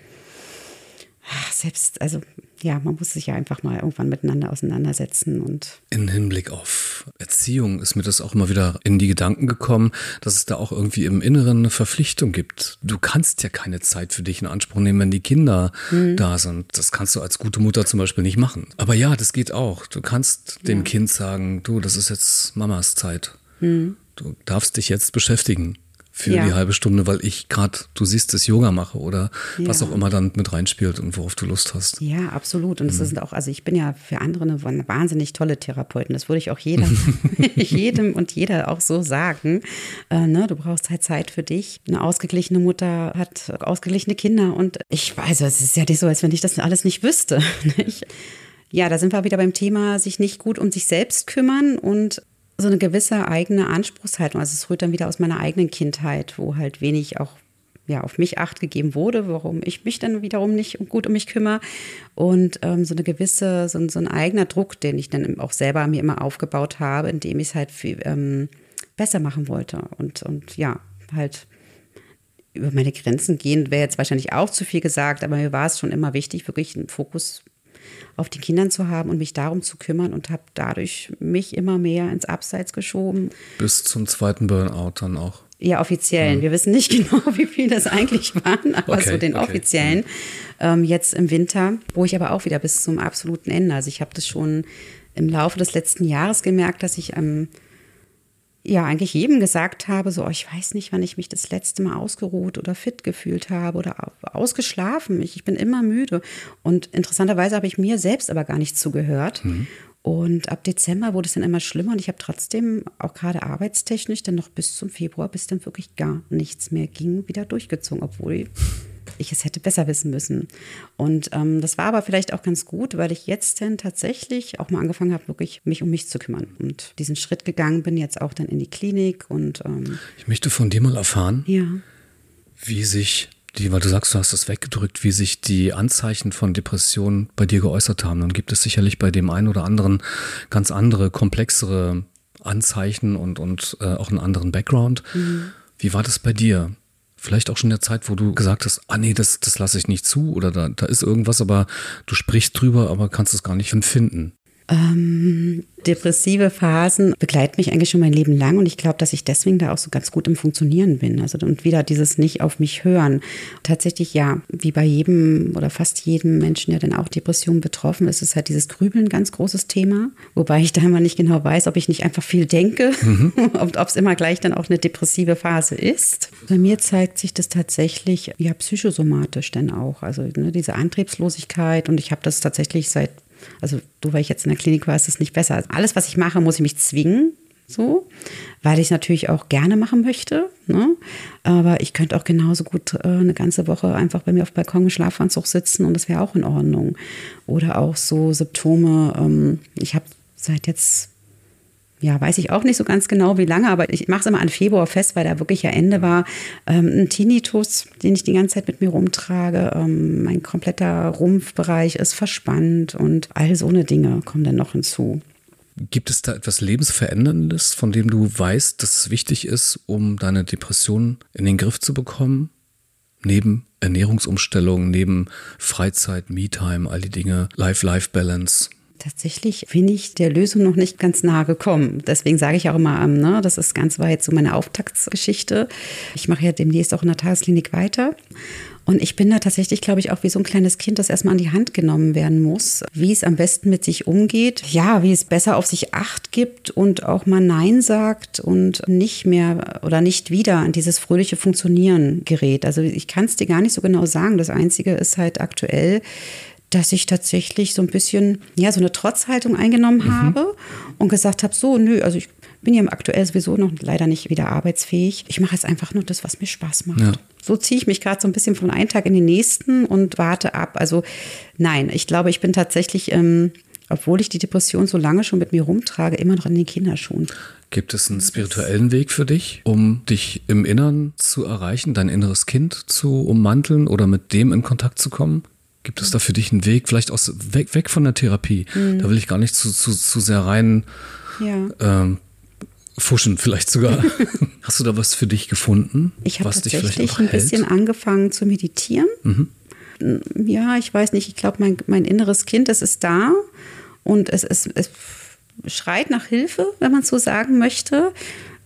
selbst, also ja, man muss sich ja einfach mal irgendwann miteinander auseinandersetzen und. In Hinblick auf Erziehung ist mir das auch immer wieder in die Gedanken gekommen, dass es da auch irgendwie im Inneren eine Verpflichtung gibt. Du kannst ja keine Zeit für dich in Anspruch nehmen, wenn die Kinder mhm. da sind. Das kannst du als gute Mutter zum Beispiel nicht machen. Aber ja, das geht auch. Du kannst dem ja. Kind sagen, du, das ist jetzt Mamas Zeit. Mhm. Du darfst dich jetzt beschäftigen für ja. die halbe Stunde, weil ich gerade, du siehst, das Yoga mache oder ja. was auch immer dann mit reinspielt und worauf du Lust hast. Ja, absolut. Und mhm. sind auch, also ich bin ja für andere eine, eine wahnsinnig tolle Therapeutin. Das würde ich auch jedem, jedem und jeder auch so sagen. Äh, ne, du brauchst halt Zeit für dich. Eine ausgeglichene Mutter hat ausgeglichene Kinder und ich weiß, es ist ja nicht so, als wenn ich das alles nicht wüsste. Nicht? Ja, da sind wir wieder beim Thema, sich nicht gut um sich selbst kümmern und so eine gewisse eigene Anspruchshaltung. Also es rührt dann wieder aus meiner eigenen Kindheit, wo halt wenig auch ja, auf mich acht gegeben wurde, warum ich mich dann wiederum nicht gut um mich kümmere. Und ähm, so eine gewisse, so, so, ein eigener Druck, den ich dann auch selber mir immer aufgebaut habe, indem ich es halt viel, ähm, besser machen wollte. Und, und ja, halt über meine Grenzen gehen, wäre jetzt wahrscheinlich auch zu viel gesagt, aber mir war es schon immer wichtig, wirklich einen Fokus auf die Kindern zu haben und mich darum zu kümmern und habe dadurch mich immer mehr ins Abseits geschoben. Bis zum zweiten Burnout dann auch. Ja, offiziellen. Mhm. Wir wissen nicht genau, wie viele das eigentlich waren, aber okay, so den okay. offiziellen. Ähm, jetzt im Winter, wo ich aber auch wieder bis zum absoluten Ende. Also ich habe das schon im Laufe des letzten Jahres gemerkt, dass ich ähm, ja eigentlich jedem gesagt habe, so, oh, ich weiß nicht, wann ich mich das letzte Mal ausgeruht oder fit gefühlt habe oder ausgeschlafen. Ich, ich bin immer müde. Und interessanterweise habe ich mir selbst aber gar nicht zugehört. Mhm. Und ab Dezember wurde es dann immer schlimmer und ich habe trotzdem auch gerade arbeitstechnisch dann noch bis zum Februar, bis dann wirklich gar nichts mehr ging, wieder durchgezogen, obwohl ich es hätte besser wissen müssen. Und ähm, das war aber vielleicht auch ganz gut, weil ich jetzt dann tatsächlich auch mal angefangen habe, wirklich mich um mich zu kümmern und diesen Schritt gegangen bin, jetzt auch dann in die Klinik und ähm, ich möchte von dir mal erfahren, ja. wie sich die, weil du sagst, du hast das weggedrückt, wie sich die Anzeichen von Depressionen bei dir geäußert haben. Dann gibt es sicherlich bei dem einen oder anderen ganz andere, komplexere Anzeichen und, und äh, auch einen anderen Background. Mhm. Wie war das bei dir? Vielleicht auch schon in der Zeit, wo du gesagt hast, ah nee, das, das lasse ich nicht zu oder da, da ist irgendwas, aber du sprichst drüber, aber kannst es gar nicht empfinden. Ähm, depressive Phasen begleiten mich eigentlich schon mein Leben lang und ich glaube, dass ich deswegen da auch so ganz gut im Funktionieren bin. Also und wieder dieses nicht auf mich hören. Tatsächlich ja, wie bei jedem oder fast jedem Menschen, der dann auch Depressionen betroffen ist, ist halt dieses Grübeln ein ganz großes Thema. Wobei ich da immer nicht genau weiß, ob ich nicht einfach viel denke mhm. und ob es immer gleich dann auch eine depressive Phase ist. Bei mir zeigt sich das tatsächlich ja psychosomatisch dann auch. Also ne, diese Antriebslosigkeit und ich habe das tatsächlich seit also du, weil ich jetzt in der Klinik war, ist es nicht besser. Also alles, was ich mache, muss ich mich zwingen, so, weil ich es natürlich auch gerne machen möchte. Ne? Aber ich könnte auch genauso gut äh, eine ganze Woche einfach bei mir auf Balkon im Schlafanzug sitzen und das wäre auch in Ordnung. Oder auch so Symptome. Ähm, ich habe seit jetzt ja, weiß ich auch nicht so ganz genau, wie lange, aber ich mache es immer an Februar fest, weil da wirklich ja Ende war. Ähm, ein Tinnitus, den ich die ganze Zeit mit mir rumtrage. Ähm, mein kompletter Rumpfbereich ist verspannt und all so eine Dinge kommen dann noch hinzu. Gibt es da etwas Lebensveränderndes, von dem du weißt, dass es wichtig ist, um deine Depression in den Griff zu bekommen? Neben Ernährungsumstellung, neben Freizeit, Me-Time, all die Dinge, Life-Life-Balance? Tatsächlich bin ich der Lösung noch nicht ganz nahe gekommen. Deswegen sage ich auch immer, ähm, ne, das ist ganz weit so meine Auftaktsgeschichte. Ich mache ja demnächst auch in der Tagesklinik weiter. Und ich bin da tatsächlich, glaube ich, auch wie so ein kleines Kind, das erstmal an die Hand genommen werden muss, wie es am besten mit sich umgeht. Ja, wie es besser auf sich Acht gibt und auch mal Nein sagt und nicht mehr oder nicht wieder an dieses fröhliche Funktionieren gerät. Also ich kann es dir gar nicht so genau sagen. Das Einzige ist halt aktuell, dass ich tatsächlich so ein bisschen, ja, so eine Trotzhaltung eingenommen mhm. habe und gesagt habe, so, nö, also ich bin ja aktuell sowieso noch leider nicht wieder arbeitsfähig. Ich mache jetzt einfach nur das, was mir Spaß macht. Ja. So ziehe ich mich gerade so ein bisschen von einem Tag in den nächsten und warte ab. Also nein, ich glaube, ich bin tatsächlich, ähm, obwohl ich die Depression so lange schon mit mir rumtrage, immer noch in den Kinderschuhen. Gibt es einen spirituellen Weg für dich, um dich im Innern zu erreichen, dein inneres Kind zu ummanteln oder mit dem in Kontakt zu kommen? Gibt es da für dich einen Weg, vielleicht aus, weg, weg von der Therapie? Mhm. Da will ich gar nicht zu, zu, zu sehr rein ja. ähm, fuschen, vielleicht sogar. Hast du da was für dich gefunden? Ich habe tatsächlich ein bisschen angefangen zu meditieren. Mhm. Ja, ich weiß nicht, ich glaube, mein, mein inneres Kind, das ist da und es, es, es schreit nach Hilfe, wenn man so sagen möchte.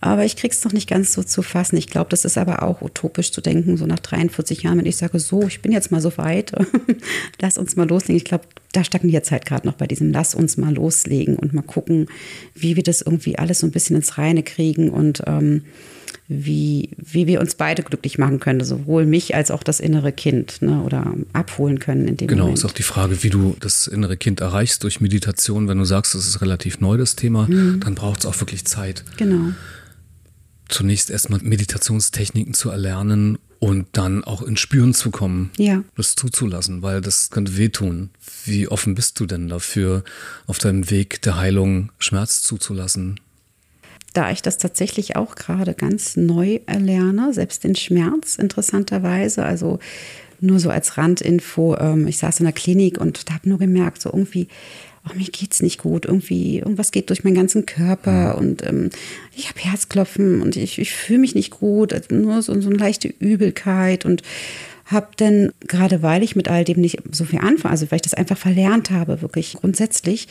Aber ich krieg's noch nicht ganz so zu fassen. Ich glaube, das ist aber auch utopisch zu denken, so nach 43 Jahren, wenn ich sage, so, ich bin jetzt mal so weit, lass uns mal loslegen. Ich glaube, da stagniert es halt gerade noch bei diesem, lass uns mal loslegen und mal gucken, wie wir das irgendwie alles so ein bisschen ins Reine kriegen und ähm, wie, wie wir uns beide glücklich machen können, sowohl mich als auch das innere Kind ne, oder abholen können in dem Genau, Moment. ist auch die Frage, wie du das innere Kind erreichst durch Meditation. Wenn du sagst, das ist relativ neu, das Thema, mhm. dann braucht es auch wirklich Zeit. Genau zunächst erstmal Meditationstechniken zu erlernen und dann auch ins Spüren zu kommen, ja. das zuzulassen, weil das könnte wehtun. Wie offen bist du denn dafür, auf deinem Weg der Heilung Schmerz zuzulassen? Da ich das tatsächlich auch gerade ganz neu erlerne, selbst den Schmerz interessanterweise, also nur so als Randinfo, ähm, ich saß in der Klinik und habe nur gemerkt, so irgendwie, oh, mir geht's nicht gut, irgendwie, irgendwas geht durch meinen ganzen Körper und ähm, ich habe Herzklopfen und ich, ich fühle mich nicht gut, also nur so, so eine leichte Übelkeit und habe dann, gerade weil ich mit all dem nicht so viel anfange, also weil ich das einfach verlernt habe, wirklich grundsätzlich,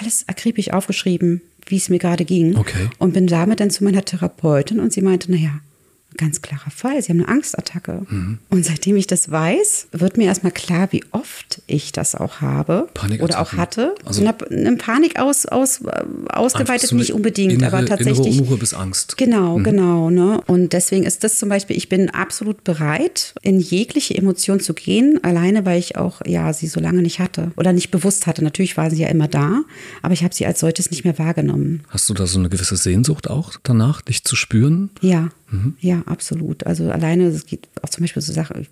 alles akribisch aufgeschrieben, wie es mir gerade ging. Okay. Und bin damit dann zu meiner Therapeutin und sie meinte, naja, ganz klarer Fall. Sie haben eine Angstattacke. Mhm. Und seitdem ich das weiß, wird mir erstmal klar, wie oft ich das auch habe oder auch hatte. Also eine Panik aus, aus, ausgeweitet nicht unbedingt, innere, aber tatsächlich. Innere Unruhe bis Angst. Genau, mhm. genau. Ne? Und deswegen ist das zum Beispiel, ich bin absolut bereit, in jegliche Emotion zu gehen, alleine weil ich auch ja sie so lange nicht hatte oder nicht bewusst hatte. Natürlich waren sie ja immer da, aber ich habe sie als solches nicht mehr wahrgenommen. Hast du da so eine gewisse Sehnsucht auch danach, dich zu spüren? Ja, mhm. ja, absolut. Also alleine, es geht auch zum Beispiel so Sachen, ich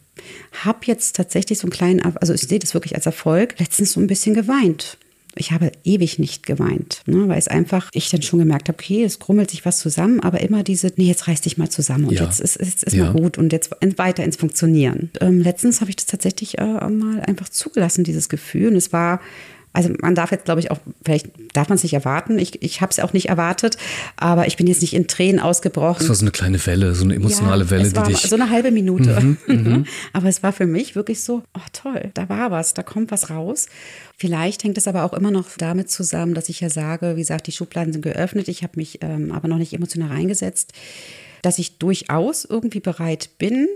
habe jetzt tatsächlich so einen kleinen, also ich sehe das wirklich als Erfolg, letztens so ein bisschen geweint. Ich habe ewig nicht geweint, ne, weil es einfach, ich dann schon gemerkt habe, okay, es grummelt sich was zusammen, aber immer diese, nee, jetzt reiß dich mal zusammen und ja. jetzt ist, ist, ist ja. mal gut und jetzt weiter ins Funktionieren. Ähm, letztens habe ich das tatsächlich äh, mal einfach zugelassen, dieses Gefühl. Und es war Also man darf jetzt, glaube ich, auch, vielleicht darf man es nicht erwarten. Ich, ich habe es auch nicht erwartet, aber ich bin jetzt nicht in Tränen ausgebrochen. Es war so eine kleine Welle, so eine emotionale ja, Welle, es war die dich. So eine halbe Minute. Mhm, mhm. aber es war für mich wirklich so, oh toll, da war was, da kommt was raus. Vielleicht hängt es aber auch immer noch damit zusammen, dass ich ja sage, wie gesagt, die Schubladen sind geöffnet, ich habe mich ähm, aber noch nicht emotional reingesetzt, dass ich durchaus irgendwie bereit bin,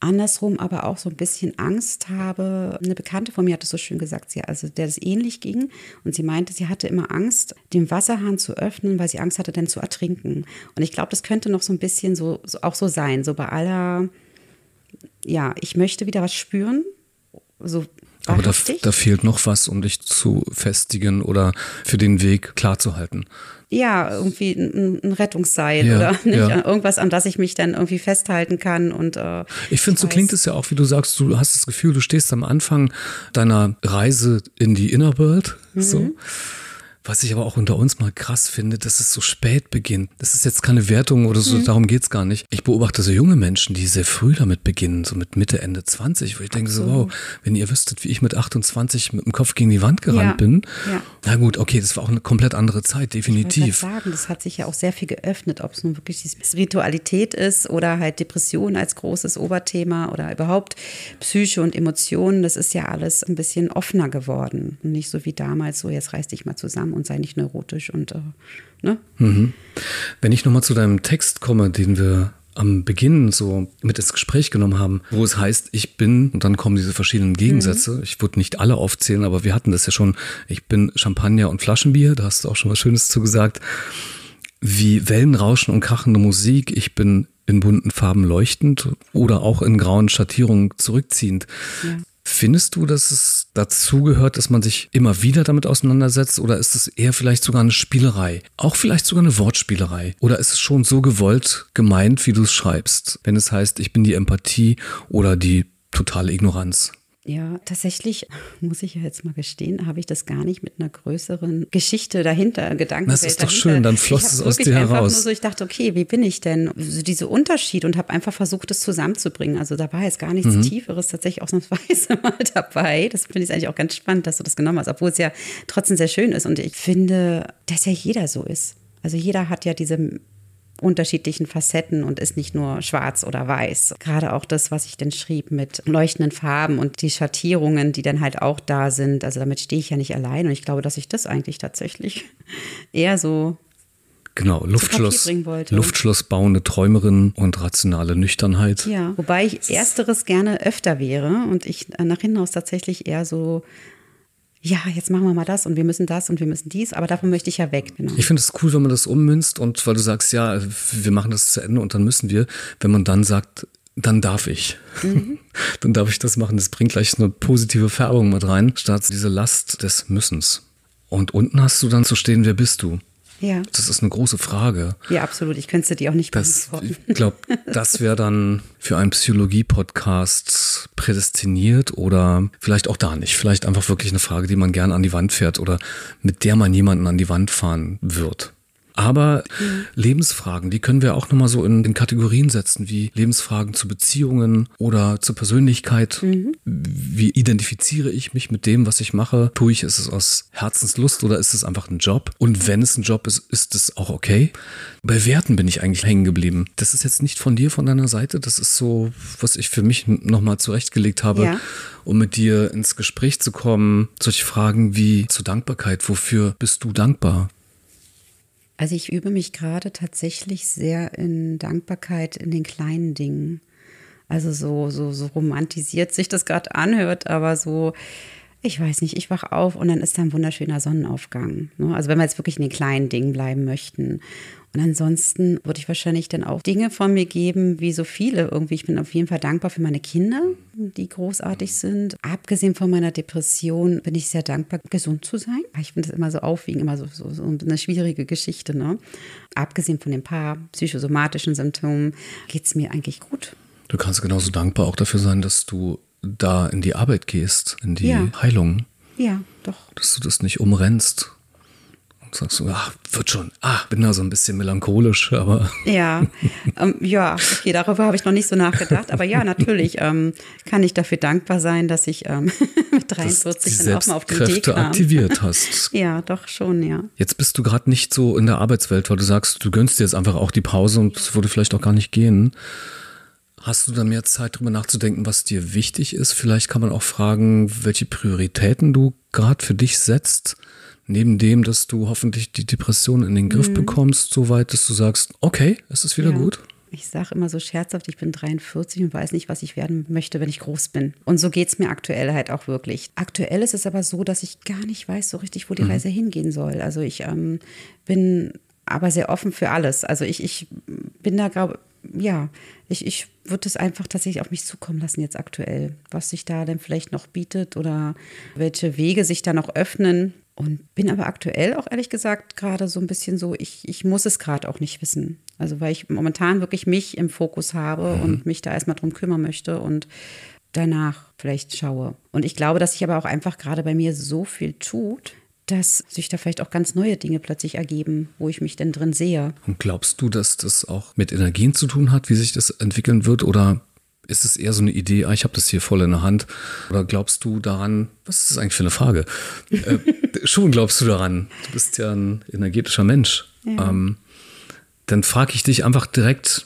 andersrum aber auch so ein bisschen Angst habe. Eine Bekannte von mir hat es so schön gesagt, sie, also der es ähnlich ging und sie meinte, sie hatte immer Angst, den Wasserhahn zu öffnen, weil sie Angst hatte, dann zu ertrinken. Und ich glaube, das könnte noch so ein bisschen so, so auch so sein, so bei aller, ja, ich möchte wieder was spüren, so aber da, da, fehlt noch was, um dich zu festigen oder für den Weg klar zu halten ja, irgendwie ein, ein Rettungsseil ja, oder nicht, ja. irgendwas, an das ich mich dann irgendwie festhalten kann. Und, äh, ich finde, so klingt es ja auch, wie du sagst, du hast das Gefühl, du stehst am Anfang deiner Reise in die Inner World. Mhm. So. Was ich aber auch unter uns mal krass finde, dass es so spät beginnt. Das ist jetzt keine Wertung oder so, mhm. darum geht's gar nicht. Ich beobachte so junge Menschen, die sehr früh damit beginnen, so mit Mitte, Ende 20, wo ich denke so, so wow, wenn ihr wüsstet, wie ich mit 28 mit dem Kopf gegen die Wand gerannt ja. bin. Ja. Na gut, okay, das war auch eine komplett andere Zeit, definitiv. Ich sagen, das hat sich ja auch sehr viel geöffnet, ob es nun wirklich die Spiritualität ist oder halt Depression als großes Oberthema oder überhaupt Psyche und Emotionen. Das ist ja alles ein bisschen offener geworden. Nicht so wie damals, so jetzt reiß dich mal zusammen und sei nicht neurotisch und äh, ne? Mhm. Wenn ich nochmal zu deinem Text komme, den wir am Beginn so mit ins Gespräch genommen haben, wo es heißt, ich bin, und dann kommen diese verschiedenen Gegensätze. Mhm. Ich würde nicht alle aufzählen, aber wir hatten das ja schon. Ich bin Champagner und Flaschenbier, da hast du auch schon was Schönes zugesagt. Wie Wellenrauschen und krachende Musik. Ich bin in bunten Farben leuchtend oder auch in grauen Schattierungen zurückziehend. Ja. Findest du, dass es dazugehört, dass man sich immer wieder damit auseinandersetzt oder ist es eher vielleicht sogar eine Spielerei? Auch vielleicht sogar eine Wortspielerei? Oder ist es schon so gewollt gemeint, wie du es schreibst, wenn es heißt, ich bin die Empathie oder die totale Ignoranz? Ja, tatsächlich muss ich ja jetzt mal gestehen, habe ich das gar nicht mit einer größeren Geschichte dahinter, Gedanken. Das ist doch dahinter. schön, dann floss es aus dir heraus. So, ich dachte, okay, wie bin ich denn? So diese Unterschied und habe einfach versucht, es zusammenzubringen. Also da war jetzt gar nichts mhm. Tieferes tatsächlich ausnahmsweise mal dabei. Das finde ich eigentlich auch ganz spannend, dass du das genommen hast, obwohl es ja trotzdem sehr schön ist. Und ich finde, dass ja jeder so ist. Also jeder hat ja diese unterschiedlichen Facetten und ist nicht nur schwarz oder weiß. Gerade auch das, was ich denn schrieb mit leuchtenden Farben und die Schattierungen, die dann halt auch da sind. Also damit stehe ich ja nicht allein und ich glaube, dass ich das eigentlich tatsächlich eher so Genau, Luftschloss, Luftschloss bauende Träumerin und rationale Nüchternheit. Ja, wobei ich ersteres gerne öfter wäre und ich nach hinten aus tatsächlich eher so ja, jetzt machen wir mal das und wir müssen das und wir müssen dies, aber davon möchte ich ja weg. Genau. Ich finde es cool, wenn man das ummünzt und weil du sagst, ja, wir machen das zu Ende und dann müssen wir, wenn man dann sagt, dann darf ich. Mhm. dann darf ich das machen. Das bringt gleich eine positive Färbung mit rein, statt diese Last des Müssens. Und unten hast du dann zu stehen, wer bist du? Ja. Das ist eine große Frage. Ja, absolut. Ich könnte die auch nicht das, beantworten. Ich glaube, das wäre dann für einen Psychologie-Podcast prädestiniert oder vielleicht auch da nicht. Vielleicht einfach wirklich eine Frage, die man gerne an die Wand fährt oder mit der man jemanden an die Wand fahren wird. Aber mhm. Lebensfragen, die können wir auch nochmal so in, in, Kategorien setzen, wie Lebensfragen zu Beziehungen oder zur Persönlichkeit. Mhm. Wie identifiziere ich mich mit dem, was ich mache? Tue ich es aus Herzenslust oder ist es einfach ein Job? Und wenn es ein Job ist, ist es auch okay? Bei Werten bin ich eigentlich hängen geblieben. Das ist jetzt nicht von dir, von deiner Seite. Das ist so, was ich für mich nochmal zurechtgelegt habe. Ja um mit dir ins Gespräch zu kommen. Solche Fragen wie zur Dankbarkeit. Wofür bist du dankbar? Also ich übe mich gerade tatsächlich sehr in Dankbarkeit in den kleinen Dingen. Also so, so, so romantisiert sich das gerade anhört, aber so, ich weiß nicht, ich wach auf und dann ist da ein wunderschöner Sonnenaufgang. Ne? Also wenn wir jetzt wirklich in den kleinen Dingen bleiben möchten. Und ansonsten würde ich wahrscheinlich dann auch Dinge von mir geben, wie so viele irgendwie. Ich bin auf jeden Fall dankbar für meine Kinder, die großartig sind. Abgesehen von meiner Depression bin ich sehr dankbar, gesund zu sein. Ich finde das immer so aufwiegend, immer so, so, so eine schwierige Geschichte. Ne? Abgesehen von den paar psychosomatischen Symptomen geht es mir eigentlich gut. Du kannst genauso dankbar auch dafür sein, dass du da in die Arbeit gehst, in die ja. Heilung. Ja, doch. Dass du das nicht umrennst sagst du, ach, wird schon. Ah, bin da so ein bisschen melancholisch, aber. Ja, ähm, ja, okay, darüber habe ich noch nicht so nachgedacht. Aber ja, natürlich ähm, kann ich dafür dankbar sein, dass ich ähm, mit 43 dann auch mal auf die Idee kam. aktiviert hast. ja, doch schon, ja. Jetzt bist du gerade nicht so in der Arbeitswelt, weil du sagst, du gönnst dir jetzt einfach auch die Pause und es würde vielleicht auch gar nicht gehen. Hast du da mehr Zeit, darüber nachzudenken, was dir wichtig ist? Vielleicht kann man auch fragen, welche Prioritäten du gerade für dich setzt neben dem, dass du hoffentlich die Depression in den Griff mhm. bekommst, soweit, dass du sagst, okay, es ist wieder ja. gut? Ich sage immer so scherzhaft, ich bin 43 und weiß nicht, was ich werden möchte, wenn ich groß bin. Und so geht es mir aktuell halt auch wirklich. Aktuell ist es aber so, dass ich gar nicht weiß so richtig, wo die mhm. Reise hingehen soll. Also ich ähm, bin aber sehr offen für alles. Also ich, ich bin da, glaube ja, ich, ich würde es einfach tatsächlich auf mich zukommen lassen jetzt aktuell, was sich da denn vielleicht noch bietet oder welche Wege sich da noch öffnen. Und bin aber aktuell auch ehrlich gesagt gerade so ein bisschen so, ich, ich muss es gerade auch nicht wissen. Also weil ich momentan wirklich mich im Fokus habe mhm. und mich da erstmal drum kümmern möchte und danach vielleicht schaue. Und ich glaube, dass sich aber auch einfach gerade bei mir so viel tut, dass sich da vielleicht auch ganz neue Dinge plötzlich ergeben, wo ich mich denn drin sehe. Und glaubst du, dass das auch mit Energien zu tun hat, wie sich das entwickeln wird? Oder ist es eher so eine Idee, ah, ich habe das hier voll in der Hand? Oder glaubst du daran, was ist das eigentlich für eine Frage? äh, schon glaubst du daran. Du bist ja ein energetischer Mensch. Ja. Ähm, dann frage ich dich einfach direkt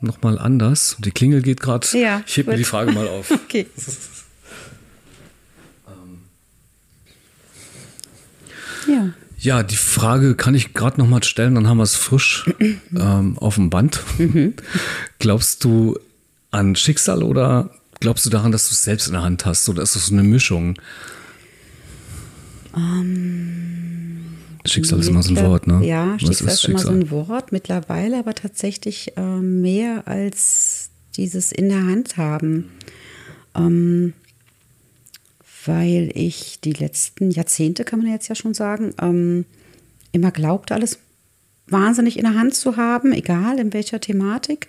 nochmal anders. Die Klingel geht gerade. Ja, ich heb mir die Frage mal auf. okay. ja. Ja, die Frage kann ich gerade noch mal stellen, dann haben wir es frisch ähm, auf dem Band. Mhm. Glaubst du, an Schicksal oder glaubst du daran, dass du es selbst in der Hand hast? Oder ist das so eine Mischung? Um, ähm, Schicksal ist immer so ein Wort, ne? Ja, Schicksal ist, ist, immer so ein Wort. Mittlerweile aber tatsächlich äh, mehr als dieses in der Hand haben. Ähm, weil ich die letzten Jahrzehnte, kann man jetzt ja schon sagen, ähm, immer glaubte, alles wahnsinnig in der Hand zu haben, egal in welcher Thematik.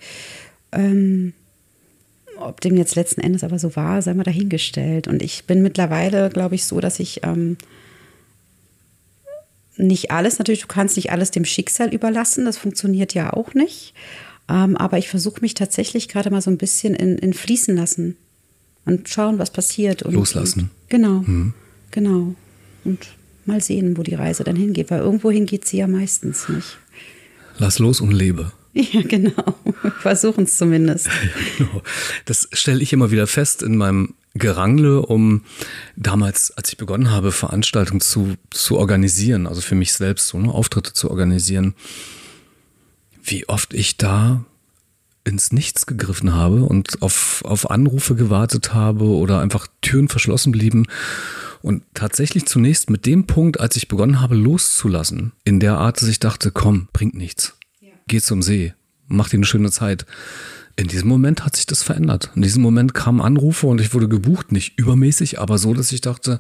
Ähm, ob dem jetzt letzten Endes aber so war, sei mal dahingestellt. Und ich bin mittlerweile, glaube ich, so, dass ich ähm, nicht alles, natürlich, du kannst nicht alles dem Schicksal überlassen, das funktioniert ja auch nicht. Ähm, aber ich versuche mich tatsächlich gerade mal so ein bisschen in, in fließen lassen und schauen, was passiert. Und, Loslassen. Und, genau, mhm. genau. Und mal sehen, wo die Reise dann hingeht, weil irgendwo hin geht sie ja meistens nicht. Lass los und lebe. Ja, genau. Versuchen es zumindest. genau. Das stelle ich immer wieder fest in meinem Gerangle, um damals, als ich begonnen habe, Veranstaltungen zu, zu organisieren, also für mich selbst so ne, Auftritte zu organisieren, wie oft ich da ins Nichts gegriffen habe und auf, auf Anrufe gewartet habe oder einfach Türen verschlossen blieben. Und tatsächlich zunächst mit dem Punkt, als ich begonnen habe, loszulassen, in der Art, dass ich dachte, komm, bringt nichts geh zum See, mach dir eine schöne Zeit. In diesem Moment hat sich das verändert. In diesem Moment kamen Anrufe und ich wurde gebucht, nicht übermäßig, aber so, dass ich dachte,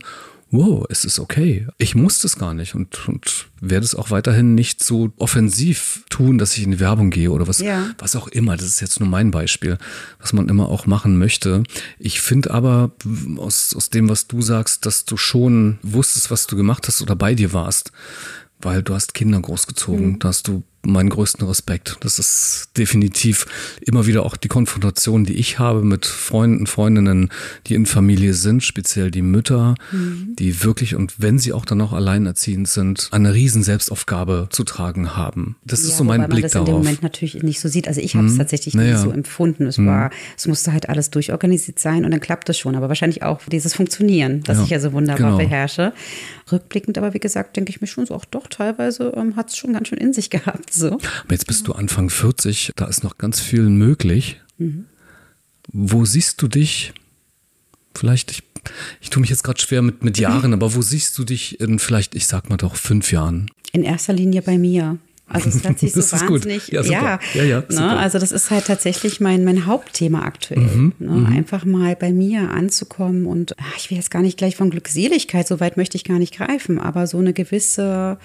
wow, es ist okay. Ich muss das gar nicht und, und werde es auch weiterhin nicht so offensiv tun, dass ich in die Werbung gehe oder was, ja. was auch immer. Das ist jetzt nur mein Beispiel, was man immer auch machen möchte. Ich finde aber aus, aus dem, was du sagst, dass du schon wusstest, was du gemacht hast oder bei dir warst weil du hast Kinder großgezogen. Mhm. Da hast du meinen größten Respekt. Das ist definitiv immer wieder auch die Konfrontation, die ich habe mit Freunden, Freundinnen, die in Familie sind, speziell die Mütter, mhm. die wirklich und wenn sie auch dann noch alleinerziehend sind, eine riesen Selbstaufgabe zu tragen haben. Das ja, ist so mein Blick man das darauf. in dem Moment natürlich nicht so sieht. Also ich habe es mhm. tatsächlich naja. nicht so empfunden. Es mhm. war, es musste halt alles durchorganisiert sein und dann klappt es schon. Aber wahrscheinlich auch dieses Funktionieren, das ja, ich ja so wunderbar genau. beherrsche. Rückblickend aber, wie gesagt, denke ich mir schon so, auch doch, teilweise ähm, hat es schon ganz schön in sich gehabt. So. Aber jetzt bist du Anfang 40, da ist noch ganz viel möglich. Mhm. Wo siehst du dich? Vielleicht, ich, ich tue mich jetzt gerade schwer mit, mit Jahren, aber wo siehst du dich in vielleicht, ich sag mal doch, fünf Jahren? In erster Linie bei mir. Also es hört sich so wahnsinnig. Ja, ja, ja, ja ne? Also das ist halt tatsächlich mein, mein Hauptthema aktuell. Mhm, ne? Mhm. Einfach mal bei mir anzukommen und ach, ich will jetzt gar nicht gleich von Glückseligkeit, so weit möchte ich gar nicht greifen, aber so eine gewisse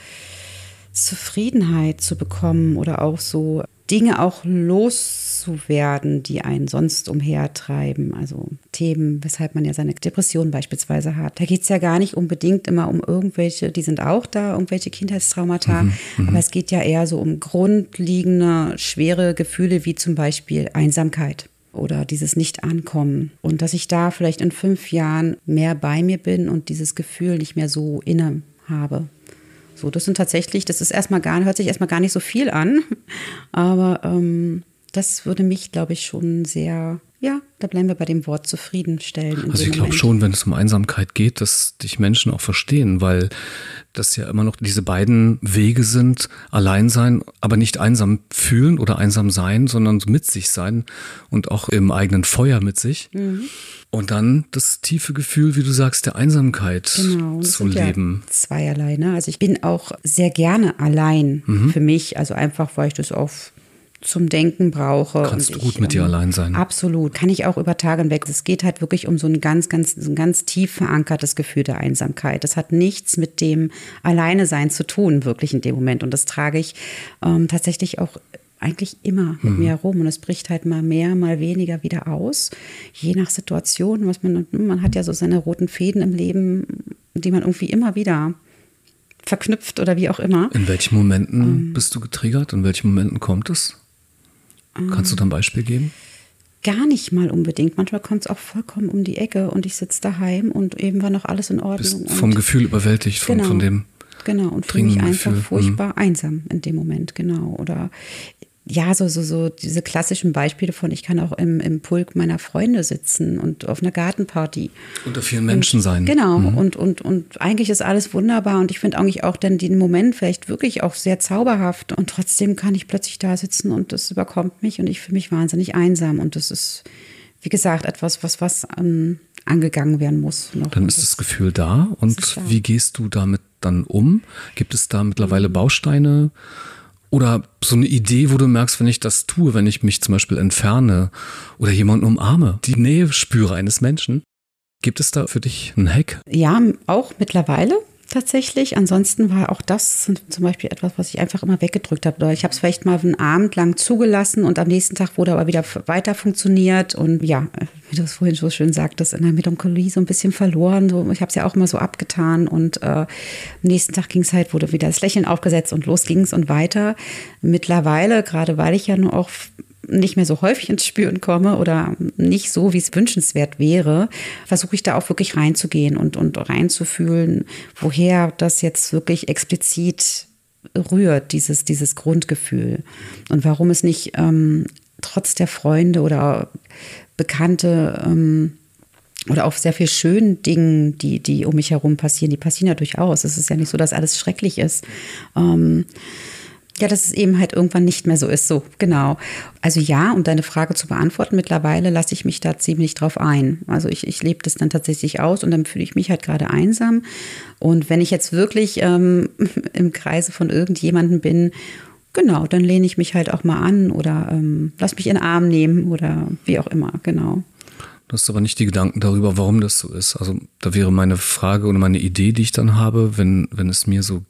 Zufriedenheit zu bekommen oder auch so Dinge auch los loszuwerden, die einen sonst umhertreiben. Also Themen, weshalb man ja seine Depression beispielsweise hat. Da geht es ja gar nicht unbedingt immer um irgendwelche, die sind auch da, irgendwelche Kindheitstraumata. Mhm, mhm, aber es geht ja eher so um grundlegende, schwere Gefühle wie zum Beispiel Einsamkeit oder dieses Nicht-Ankommen. Und dass ich da vielleicht in fünf Jahren mehr bei mir bin und dieses Gefühl nicht mehr so inne habe. So, das sind tatsächlich, das ist erstmal gar, hört sich erstmal gar nicht so viel an, aber ähm, das würde mich, glaube ich, schon sehr ja, da bleiben wir bei dem Wort zufriedenstellen. Also ich glaube schon, wenn es um Einsamkeit geht, dass dich Menschen auch verstehen, weil das ja immer noch diese beiden Wege sind, allein sein, aber nicht einsam fühlen oder einsam sein, sondern mit sich sein und auch im eigenen Feuer mit sich. Mhm. Und dann das tiefe Gefühl, wie du sagst, der Einsamkeit genau, zu leben. Ja zweierlei. Ne? Also ich bin auch sehr gerne allein mhm. für mich, also einfach, weil ich das auf zum Denken brauche. Kannst du gut mit dir ähm, allein sein. Absolut. Kann ich auch über Tage hinweg. Es geht halt wirklich um so ein ganz, ganz, so ein ganz tief verankertes Gefühl der Einsamkeit. Das hat nichts mit dem Alleine sein zu tun, wirklich in dem Moment. Und das trage ich ähm, tatsächlich auch eigentlich immer mit mhm. mir herum und es bricht halt mal mehr, mal weniger wieder aus, je nach Situation, was man man hat ja so seine roten Fäden im Leben, die man irgendwie immer wieder verknüpft oder wie auch immer. In welchen Momenten ähm, bist du getriggert? In welchen Momenten kommt es? Kannst du da ein Beispiel geben? Gar nicht mal unbedingt. Manchmal kommt es auch vollkommen um die Ecke und ich sitze daheim und eben war noch alles in Ordnung. Bist vom Gefühl überwältigt, von, genau, von dem. Genau, und fühle mich einfach Gefühl. furchtbar mhm. einsam in dem Moment, genau. Oder ja, so, so, so diese klassischen Beispiele von, ich kann auch im, im Pulk meiner Freunde sitzen und auf einer Gartenparty. Unter vielen Menschen und, sein. Genau, mhm. und, und, und eigentlich ist alles wunderbar und ich finde eigentlich auch dann den Moment vielleicht wirklich auch sehr zauberhaft und trotzdem kann ich plötzlich da sitzen und das überkommt mich und ich fühle mich wahnsinnig einsam und das ist, wie gesagt, etwas, was, was ähm, angegangen werden muss. Noch. Dann ist das, das Gefühl da und da. wie gehst du damit dann um? Gibt es da mittlerweile mhm. Oder so eine Idee, wo du merkst, wenn ich das tue, wenn ich mich zum Beispiel entferne oder jemanden umarme, die Nähe spüre eines Menschen. Gibt es da für dich einen Hack? Ja, auch mittlerweile tatsächlich. Ansonsten war auch das zum Beispiel etwas, was ich einfach immer weggedrückt habe. Ich habe es vielleicht mal einen Abend lang zugelassen und am nächsten Tag wurde aber wieder weiter funktioniert. Und ja, wie du es vorhin so schön sagtest, in der Melancholie so ein bisschen verloren. Ich habe es ja auch immer so abgetan. Und äh, am nächsten Tag ging es halt, wurde wieder das Lächeln aufgesetzt und los ging es und weiter. Mittlerweile, gerade weil ich ja nur auch nicht mehr so häufig ins Spüren komme oder nicht so, wie es wünschenswert wäre, versuche ich da auch wirklich reinzugehen und, und reinzufühlen, woher das jetzt wirklich explizit rührt, dieses, dieses Grundgefühl. Und warum es nicht ähm, trotz der Freunde oder Bekannte ähm, oder auch sehr viel schönen Dingen, die, die um mich herum passieren, die passieren ja durchaus. Es ist ja nicht so, dass alles schrecklich ist. Ähm, ja, dass es eben halt irgendwann nicht mehr so ist. So, genau. Also ja, um deine Frage zu beantworten, mittlerweile lasse ich mich da ziemlich drauf ein. Also ich, ich lebe das dann tatsächlich aus und dann fühle ich mich halt gerade einsam. Und wenn ich jetzt wirklich ähm, im Kreise von irgendjemandem bin, genau, dann lehne ich mich halt auch mal an oder ähm, lass mich in den Arm nehmen oder wie auch immer, genau. Du hast aber nicht die Gedanken darüber, warum das so ist. Also da wäre meine Frage oder meine Idee, die ich dann habe, wenn, wenn es mir so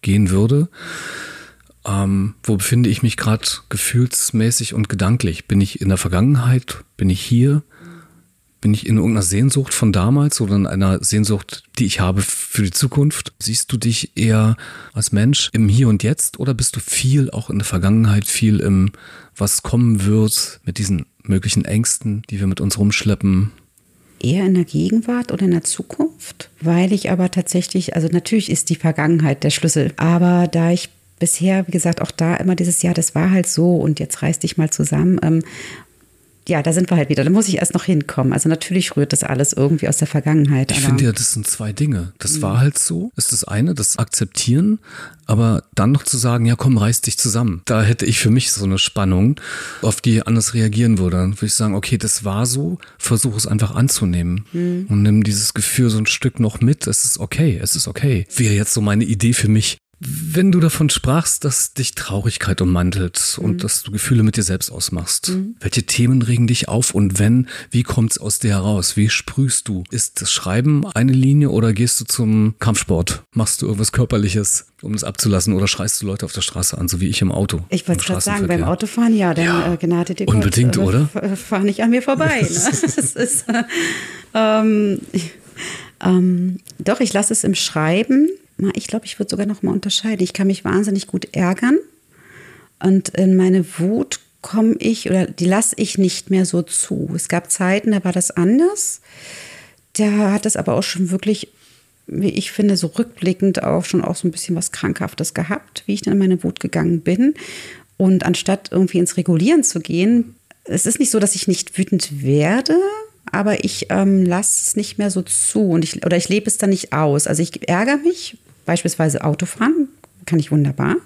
gehen würde. Ähm, wo befinde ich mich gerade gefühlsmäßig und gedanklich? Bin ich in der Vergangenheit? Bin ich hier? Bin ich in irgendeiner Sehnsucht von damals oder in einer Sehnsucht, die ich habe für die Zukunft? Siehst du dich eher als Mensch im Hier und Jetzt oder bist du viel auch in der Vergangenheit, viel im, was kommen wird, mit diesen möglichen Ängsten, die wir mit uns rumschleppen? eher in der Gegenwart oder in der Zukunft, weil ich aber tatsächlich, also natürlich ist die Vergangenheit der Schlüssel, aber da ich bisher, wie gesagt, auch da immer dieses Jahr, das war halt so und jetzt reiß dich mal zusammen, ähm, ja, da sind wir halt wieder. Da muss ich erst noch hinkommen. Also natürlich rührt das alles irgendwie aus der Vergangenheit. Ich finde ja, das sind zwei Dinge. Das mhm. war halt so, ist das eine, das Akzeptieren, aber dann noch zu sagen, ja komm, reiß dich zusammen. Da hätte ich für mich so eine Spannung, auf die anders reagieren würde. Dann würde ich sagen, okay, das war so, versuche es einfach anzunehmen mhm. und nimm dieses Gefühl so ein Stück noch mit. Es ist okay, es ist okay. Wäre jetzt so meine Idee für mich Wenn du davon sprachst, dass dich Traurigkeit ummantelt mhm. und dass du Gefühle mit dir selbst ausmachst, mhm. welche Themen regen dich auf und wenn, wie kommt es aus dir heraus? Wie sprühst du? Ist das Schreiben eine Linie oder gehst du zum Kampfsport? Machst du irgendwas Körperliches, um es abzulassen oder schreist du Leute auf der Straße an, so wie ich im Auto? Ich wollte gerade sagen, beim Autofahren ja, dann ja, äh, Gnade dir Unbedingt, Gott, oder? Äh, fahr nicht an mir vorbei. Ne? das ist, äh, ähm, ähm, doch, ich lasse es im Schreiben ich glaube, ich würde sogar noch mal unterscheiden. Ich kann mich wahnsinnig gut ärgern und in meine Wut komme ich oder die lasse ich nicht mehr so zu. Es gab Zeiten, da war das anders. Da hat es aber auch schon wirklich, wie ich finde, so rückblickend auch schon auch so ein bisschen was Krankhaftes gehabt, wie ich dann in meine Wut gegangen bin. Und anstatt irgendwie ins Regulieren zu gehen, es ist nicht so, dass ich nicht wütend werde, aber ich ähm, lasse es nicht mehr so zu und ich, oder ich lebe es dann nicht aus. Also ich ärgere mich, beispielsweise Autofahren, kann ich wunderbar.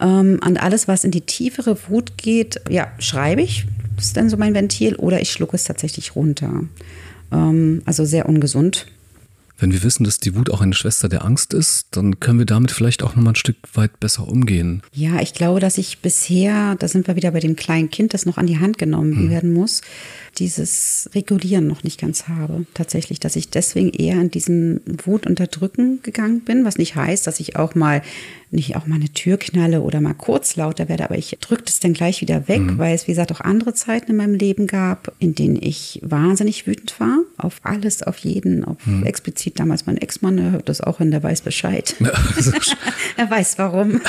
Ähm, an alles, was in die tiefere Wut geht, ja, schreibe ich, ist dann so mein Ventil, oder ich schlucke es tatsächlich runter. Ähm, also sehr ungesund. Wenn wir wissen, dass die Wut auch eine Schwester der Angst ist, dann können wir damit vielleicht auch noch mal ein Stück weit besser umgehen. Ja, ich glaube, dass ich bisher, da sind wir wieder bei dem kleinen Kind, das noch an die Hand genommen hm. werden muss, dieses Regulieren noch nicht ganz habe. Tatsächlich, dass ich deswegen eher in diesem Wutunterdrücken gegangen bin, was nicht heißt, dass ich auch mal nicht auch mal eine Tür knalle oder mal kurz lauter werde, aber ich drücke das dann gleich wieder weg, mhm. weil es, wie gesagt, auch andere Zeiten in meinem Leben gab, in denen ich wahnsinnig wütend war. Auf alles, auf jeden, auf mhm. explizit damals mein Ex-Mann, er hört das auch hin, der weiß Bescheid. Er weiß warum.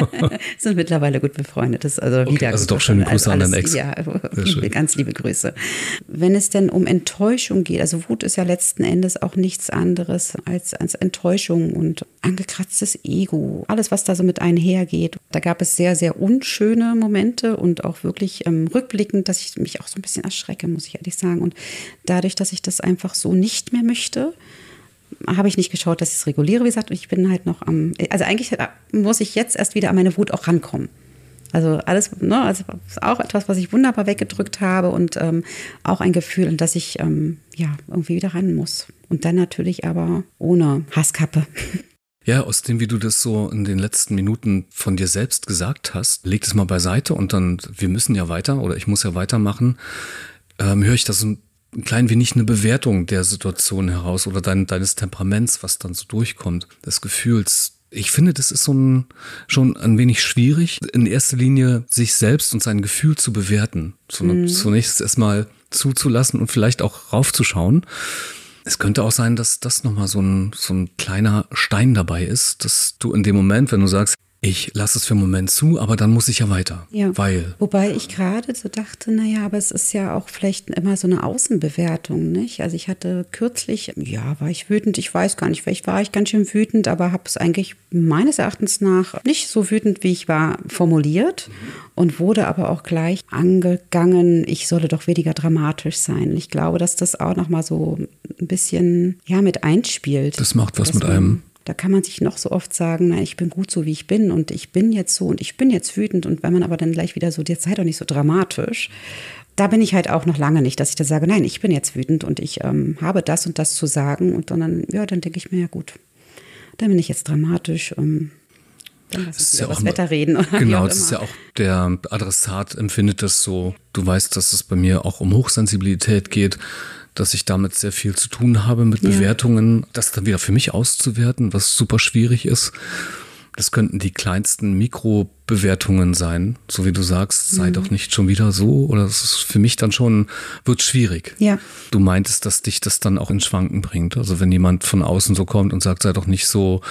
Sind mittlerweile gut befreundet. Das also okay, also doch schöne Grüße an deinen Ex. Ja, ganz liebe Grüße. Wenn es denn um Enttäuschung geht, also Wut ist ja letzten Endes auch nichts anderes als, als Enttäuschung und angekratztes Ego. Alles, was da so mit einhergeht. Da gab es sehr, sehr unschöne Momente und auch wirklich ähm, rückblickend, dass ich mich auch so ein bisschen erschrecke, muss ich ehrlich sagen. Und dadurch, dass ich das einfach so nicht mehr möchte, habe ich nicht geschaut, dass ich es reguliere, wie gesagt, und ich bin halt noch am, also eigentlich muss ich jetzt erst wieder an meine Wut auch rankommen. Also alles, ne, also auch etwas, was ich wunderbar weggedrückt habe und ähm, auch ein Gefühl, in das ich ähm, ja irgendwie wieder ran muss. Und dann natürlich aber ohne Hasskappe. Ja, aus dem, wie du das so in den letzten Minuten von dir selbst gesagt hast, leg es mal beiseite und dann, wir müssen ja weiter oder ich muss ja weitermachen, ähm, höre ich da so ein, ein klein wenig eine Bewertung der Situation heraus oder dein, deines Temperaments, was dann so durchkommt, des Gefühls, ich finde, das ist so ein, schon ein wenig schwierig, in erster Linie sich selbst und sein Gefühl zu bewerten. Mhm. Zunächst erstmal zuzulassen und vielleicht auch raufzuschauen. Es könnte auch sein, dass das nochmal so ein, so ein kleiner Stein dabei ist, dass du in dem Moment, wenn du sagst, ich lasse es für einen Moment zu, aber dann muss ich ja weiter. Ja. Weil. Wobei ich gerade so dachte, naja, aber es ist ja auch vielleicht immer so eine Außenbewertung, nicht? Also ich hatte kürzlich, ja, war ich wütend, ich weiß gar nicht, vielleicht war ich ganz schön wütend, aber habe es eigentlich meines Erachtens nach nicht so wütend, wie ich war, formuliert mhm. und wurde aber auch gleich angegangen, ich solle doch weniger dramatisch sein. Ich glaube, dass das auch nochmal so ein bisschen, ja, mit einspielt. Das macht was mit einem da kann man sich noch so oft sagen, nein, ich bin gut so, wie ich bin und ich bin jetzt so und ich bin jetzt wütend. Und wenn man aber dann gleich wieder so, jetzt sei doch nicht so dramatisch. Da bin ich halt auch noch lange nicht, dass ich da sage, nein, ich bin jetzt wütend und ich ähm, habe das und das zu sagen. Und dann, ja, dann denke ich mir, ja gut, dann bin ich jetzt dramatisch. Ähm, dann lass uns über das Wetter reden. Oder genau, das ist ja auch der Adressat empfindet das so. Du weißt, dass es bei mir auch um Hochsensibilität geht dass ich damit sehr viel zu tun habe mit ja. Bewertungen, das dann wieder für mich auszuwerten, was super schwierig ist. Das könnten die kleinsten Mikrobewertungen sein, so wie du sagst, sei mhm. doch nicht schon wieder so. Oder das ist für mich dann schon, wird schwierig. Ja. Du meintest, dass dich das dann auch in Schwanken bringt. Also wenn jemand von außen so kommt und sagt, sei doch nicht so,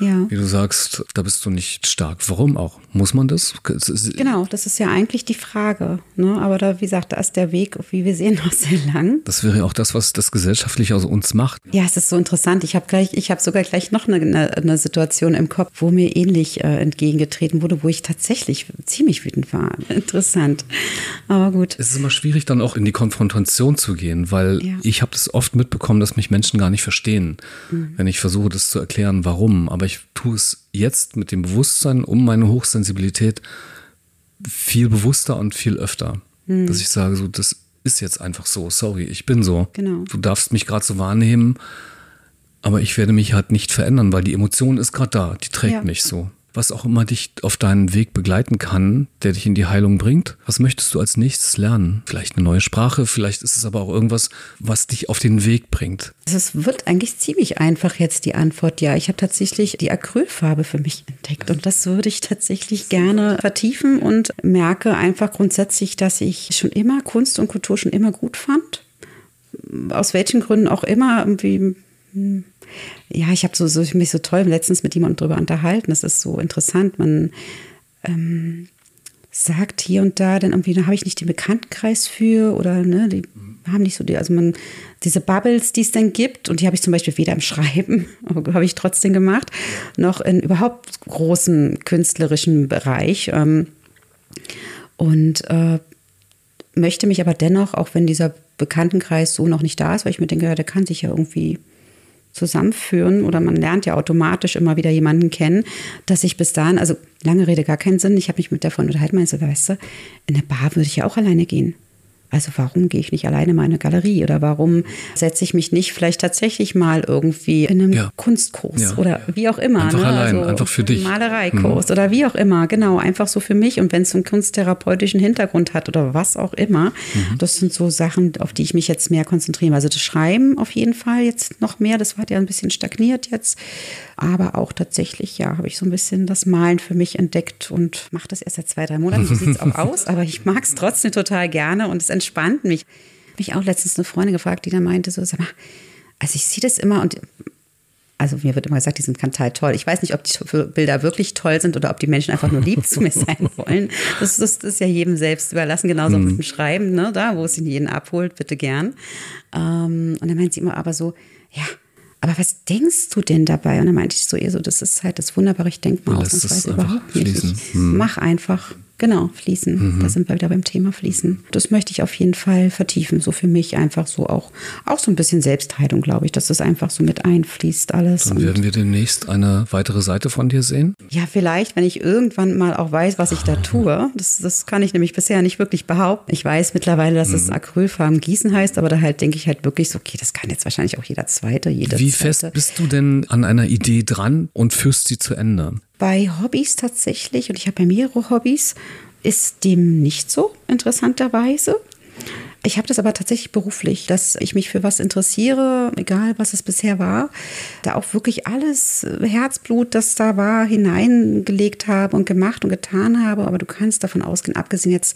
ja. Wie du sagst, da bist du nicht stark. Warum auch? Muss man das? Genau, das ist ja eigentlich die Frage. Ne? Aber da, wie gesagt, da ist der Weg, wie wir sehen, noch sehr lang. Das wäre ja auch das, was das gesellschaftlich aus uns macht. Ja, es ist so interessant. Ich habe gleich, ich habe sogar gleich noch eine, eine, Situation im Kopf, wo mir ähnlich äh, entgegengetreten wurde, wo ich tatsächlich ziemlich wütend war. Interessant. Aber gut. Es ist immer schwierig, dann auch in die Konfrontation zu gehen, weil ja. ich habe das oft mitbekommen, dass mich Menschen gar nicht verstehen, mhm. wenn ich versuche, das zu erklären, warum. Aber ich tue es jetzt mit dem Bewusstsein um meine Hochsensibilität viel bewusster und viel öfter. Mhm. Dass ich sage, so, das ist jetzt einfach so, sorry, ich bin so. Genau. Du darfst mich gerade so wahrnehmen, aber ich werde mich halt nicht verändern, weil die Emotion ist gerade da, die trägt Ja. mich so. Was auch immer dich auf deinen Weg begleiten kann, der dich in die Heilung bringt. Was möchtest du als nächstes lernen? Vielleicht eine neue Sprache, vielleicht ist es aber auch irgendwas, was dich auf den Weg bringt. Es wird eigentlich ziemlich einfach jetzt die Antwort. Ja, ich habe tatsächlich die Acrylfarbe für mich entdeckt und das würde ich tatsächlich gerne vertiefen und merke einfach grundsätzlich, dass ich schon immer Kunst und Kultur schon immer gut fand. Aus welchen Gründen auch immer irgendwie. Ja, ich habe so, so, mich so toll letztens mit jemandem drüber unterhalten. Das ist so interessant. Man ähm, sagt hier und da dann irgendwie, da habe ich nicht den Bekanntenkreis für oder ne, die haben nicht so die, also man, diese Bubbles, die es dann gibt, und die habe ich zum Beispiel weder im Schreiben, habe ich trotzdem gemacht, noch in überhaupt großen künstlerischen Bereich. Ähm, und äh, möchte mich aber dennoch, auch wenn dieser Bekanntenkreis so noch nicht da ist, weil ich mir denke, ja, der kann sich ja irgendwie zusammenführen oder man lernt ja automatisch immer wieder jemanden kennen, dass ich bis dahin, also lange Rede gar keinen Sinn, ich habe mich mit der Freundin unterhalten, meinte, so, weißt du, in der Bar würde ich ja auch alleine gehen. Also warum gehe ich nicht alleine in meine Galerie oder warum setze ich mich nicht vielleicht tatsächlich mal irgendwie in einem Ja. Kunstkurs Ja. oder wie auch immer. Einfach ne? allein, also einfach für dich. Mhm. Malereikurs oder wie auch immer, genau, einfach so für mich und wenn es so einen kunsttherapeutischen Hintergrund hat oder was auch immer, Mhm. das sind so Sachen, auf die ich mich jetzt mehr konzentriere. Also das Schreiben auf jeden Fall jetzt noch mehr, das war ja ein bisschen stagniert jetzt, aber auch tatsächlich, ja, habe ich so ein bisschen das Malen für mich entdeckt und mache das erst seit zwei, drei Monaten, so sieht es auch aus, aber ich mag es trotzdem total gerne und es entspannt mich. Mich auch letztens eine Freundin gefragt, die da meinte so, sag mal, also ich sehe das immer und also mir wird immer gesagt, die sind total toll. Ich weiß nicht, ob die Bilder wirklich toll sind oder ob die Menschen einfach nur lieb zu mir sein wollen. Das, das, das ist ja jedem selbst überlassen, genauso mit dem Schreiben, ne, da, wo es ihn jeden abholt, bitte gern. Ähm, und dann meint sie immer aber so, ja, aber was denkst du denn dabei? Und dann meinte ich so, ihr so, das ist halt das wunderbare, ich denke mal aus es weiß überhaupt nicht. Ich mach einfach. Genau, fließen. Da sind wir wieder beim Thema fließen. Das möchte ich auf jeden Fall vertiefen. So für mich einfach so auch, auch so ein bisschen Selbstheilung, glaube ich, dass das einfach so mit einfließt alles. Dann werden wir demnächst eine weitere Seite von dir sehen. ja, vielleicht, wenn ich irgendwann mal auch weiß, was ich da tue. Das, das kann ich nämlich bisher nicht wirklich behaupten. Ich weiß mittlerweile, dass Mhm. es Acrylfarben gießen heißt, aber da halt denke ich halt wirklich so, okay, das kann jetzt wahrscheinlich auch jeder Zweite, jede Wie Zweite. fest bist du denn an einer Idee dran und führst sie zu Ende? Bei Hobbys tatsächlich, und ich habe ja mehrere Hobbys, ist dem nicht so, interessanterweise. Ich habe das aber tatsächlich beruflich, dass ich mich für was interessiere, egal was es bisher war, da auch wirklich alles Herzblut, das da war, hineingelegt habe und gemacht und getan habe. Aber du kannst davon ausgehen, abgesehen jetzt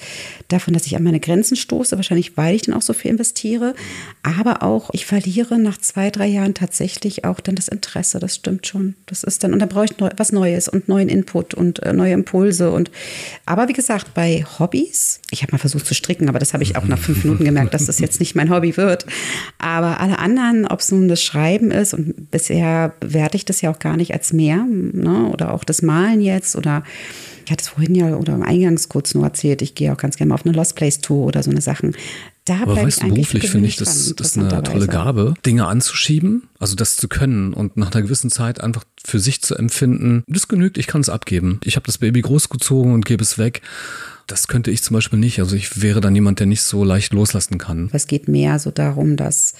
davon, dass ich an meine Grenzen stoße, wahrscheinlich weil ich dann auch so viel investiere, aber auch ich verliere nach zwei, drei Jahren tatsächlich auch dann das Interesse. Das stimmt schon. Das ist dann, und dann brauche ich neu, was Neues und neuen Input und äh, neue Impulse. Und aber wie gesagt, bei Hobbys, ich habe mal versucht zu stricken, aber das habe ich auch nach fünf Minuten gemerkt, dass das jetzt nicht mein Hobby wird. Aber alle anderen, ob es nun das Schreiben ist, und bisher bewerte ich das ja auch gar nicht als mehr, ne? oder auch das Malen jetzt, oder ich hatte es vorhin ja oder eingangs kurz nur erzählt, ich gehe auch ganz gerne mal auf eine Lost Place Tour oder so eine Sachen. Da Aber weißt du, beruflich finde ich, das, das ist eine tolle. Gabe, Dinge anzuschieben, also das zu können und nach einer gewissen Zeit einfach für sich zu empfinden, das genügt, ich kann es abgeben. Ich habe das Baby großgezogen und gebe es weg. Das könnte ich zum Beispiel nicht. Also ich wäre dann jemand, der nicht so leicht loslassen kann. Es geht mehr so darum, dass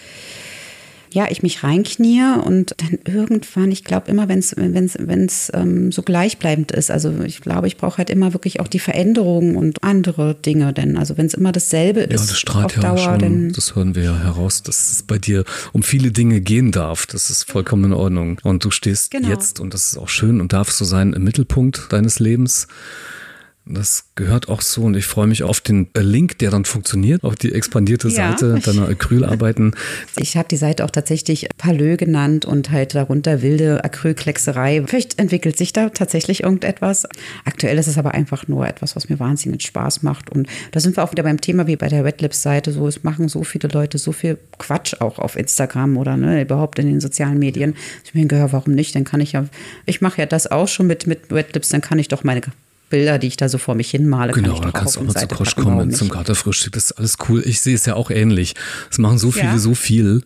ja, ich mich reinknie und dann irgendwann, ich glaube immer, wenn es wenn's, wenn's, ähm, so gleichbleibend ist, also ich glaube, ich brauche halt immer wirklich auch die Veränderungen und andere Dinge, denn also wenn es immer dasselbe Ja, ist das strahlt ja Dauer, schon, das hören wir ja heraus, dass es bei dir um viele Dinge gehen darf. Das ist vollkommen in Ordnung. Und du stehst Genau. jetzt, und das ist auch schön und darf so sein, im Mittelpunkt deines Lebens. Das gehört auch so und ich freue mich auf den äh, Link, der dann funktioniert, auf die expandierte Ja. Seite deiner Acrylarbeiten. Ich habe die Seite auch tatsächlich Palö genannt und halt darunter wilde Acrylkleckserei. Vielleicht entwickelt sich da tatsächlich irgendetwas. Aktuell ist es aber einfach nur etwas, was mir wahnsinnig Spaß macht. Und da sind wir auch wieder beim Thema wie bei der Red Lips Seite. So, es machen so viele Leute so viel Quatsch auch auf Instagram oder ne, überhaupt in den sozialen Medien. Ich mir ja, warum nicht? Dann kann ich ja, ich mache ja das auch schon mit, mit Red Lips, dann kann ich doch meine Bilder, die ich da so vor mich hin male, kann Genau, ich da kannst du auch mal zu warum kommen zum? Katerfrühstück. Das ist alles cool. Ich sehe es ja auch ähnlich. Es machen so viele Ja. so viel.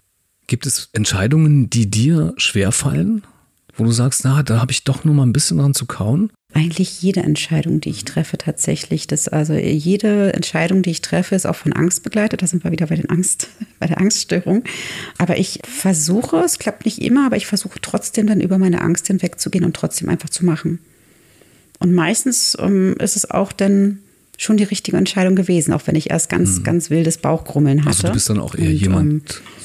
Gibt es Entscheidungen, die dir schwerfallen? Wo du sagst, na, da habe ich doch nur mal ein bisschen dran zu kauen? Eigentlich jede Entscheidung, die ich treffe, tatsächlich. Das, also jede Entscheidung, die ich treffe, ist auch von Angst begleitet. Da sind wir wieder bei, den Angst, bei der Angststörung. Aber ich versuche, es klappt nicht immer, aber ich versuche trotzdem dann über meine Angst hinwegzugehen und trotzdem einfach zu machen. Und meistens ähm, ist es auch dann schon die richtige Entscheidung gewesen, auch wenn ich erst ganz, mhm. ganz wildes Bauchgrummeln hatte. Also du bist dann auch eher und, jemand, ähm,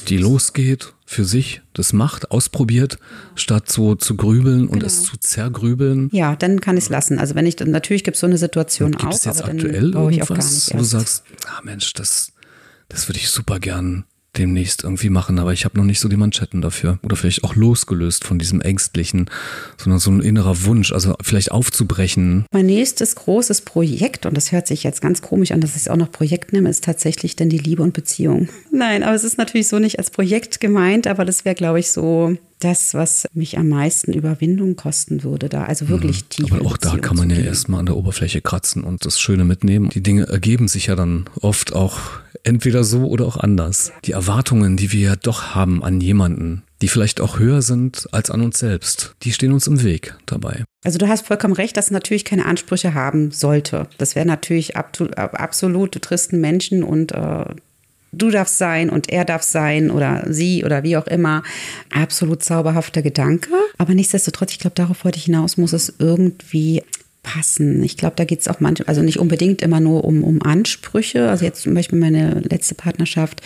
die losgeht für sich, das macht, ausprobiert, statt so zu grübeln und genau. es zu zergrübeln. Ja, dann kann ich es lassen. Also wenn ich, natürlich gibt es so eine Situation gibt auch. Gibt es jetzt aktuell irgendwas, wo du sagst, ah Mensch, das, das würde ich super gern demnächst irgendwie machen, aber ich habe noch nicht so die Manschetten dafür. Oder vielleicht auch losgelöst von diesem Ängstlichen, sondern so ein innerer Wunsch, also vielleicht aufzubrechen. Mein nächstes großes Projekt, und das hört sich jetzt ganz komisch an, dass ich es auch noch Projekt nehme, ist tatsächlich denn die Liebe und Beziehung. Nein, aber es ist natürlich so nicht als Projekt gemeint, aber das wäre, glaube ich, so das, was mich am meisten Überwindung kosten würde, da also wirklich mhm. tief. Aber auch da kann man ja erstmal an der Oberfläche kratzen und das Schöne mitnehmen. Die Dinge ergeben sich ja dann oft auch entweder so oder auch anders. Die Erwartungen, die wir ja doch haben an jemanden, die vielleicht auch höher sind als an uns selbst, die stehen uns im Weg dabei. Also du hast vollkommen recht, dass es natürlich keine Ansprüche haben sollte. Das wäre natürlich absolut, einen Menschen und äh, du darfst sein und er darf sein oder sie oder wie auch immer. Absolut zauberhafter Gedanke. Aber nichtsdestotrotz, ich glaube, darauf wollte ich hinaus, muss es irgendwie passen. Ich glaube, da geht es auch manchmal, also nicht unbedingt immer nur um, um Ansprüche. Also jetzt zum Beispiel meine letzte Partnerschaft,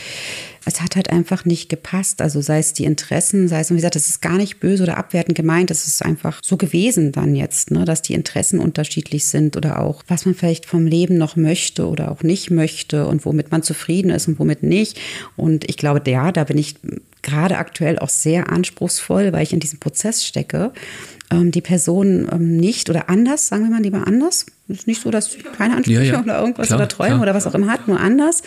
es hat halt einfach nicht gepasst. Also sei es die Interessen, sei es, wie gesagt, das ist gar nicht böse oder abwertend gemeint. Das ist einfach so gewesen dann jetzt, ne, dass die Interessen unterschiedlich sind oder auch, was man vielleicht vom Leben noch möchte oder auch nicht möchte und womit man zufrieden ist und womit nicht. Und ich glaube, ja, da bin ich gerade aktuell auch sehr anspruchsvoll, weil ich in diesem Prozess stecke ähm, die Person ähm, nicht oder anders, sagen wir mal lieber anders. Es ist nicht so, dass ich keine Ansprüche ja, ja. oder irgendwas klar, oder Träume klar. oder was auch immer hat, nur anders.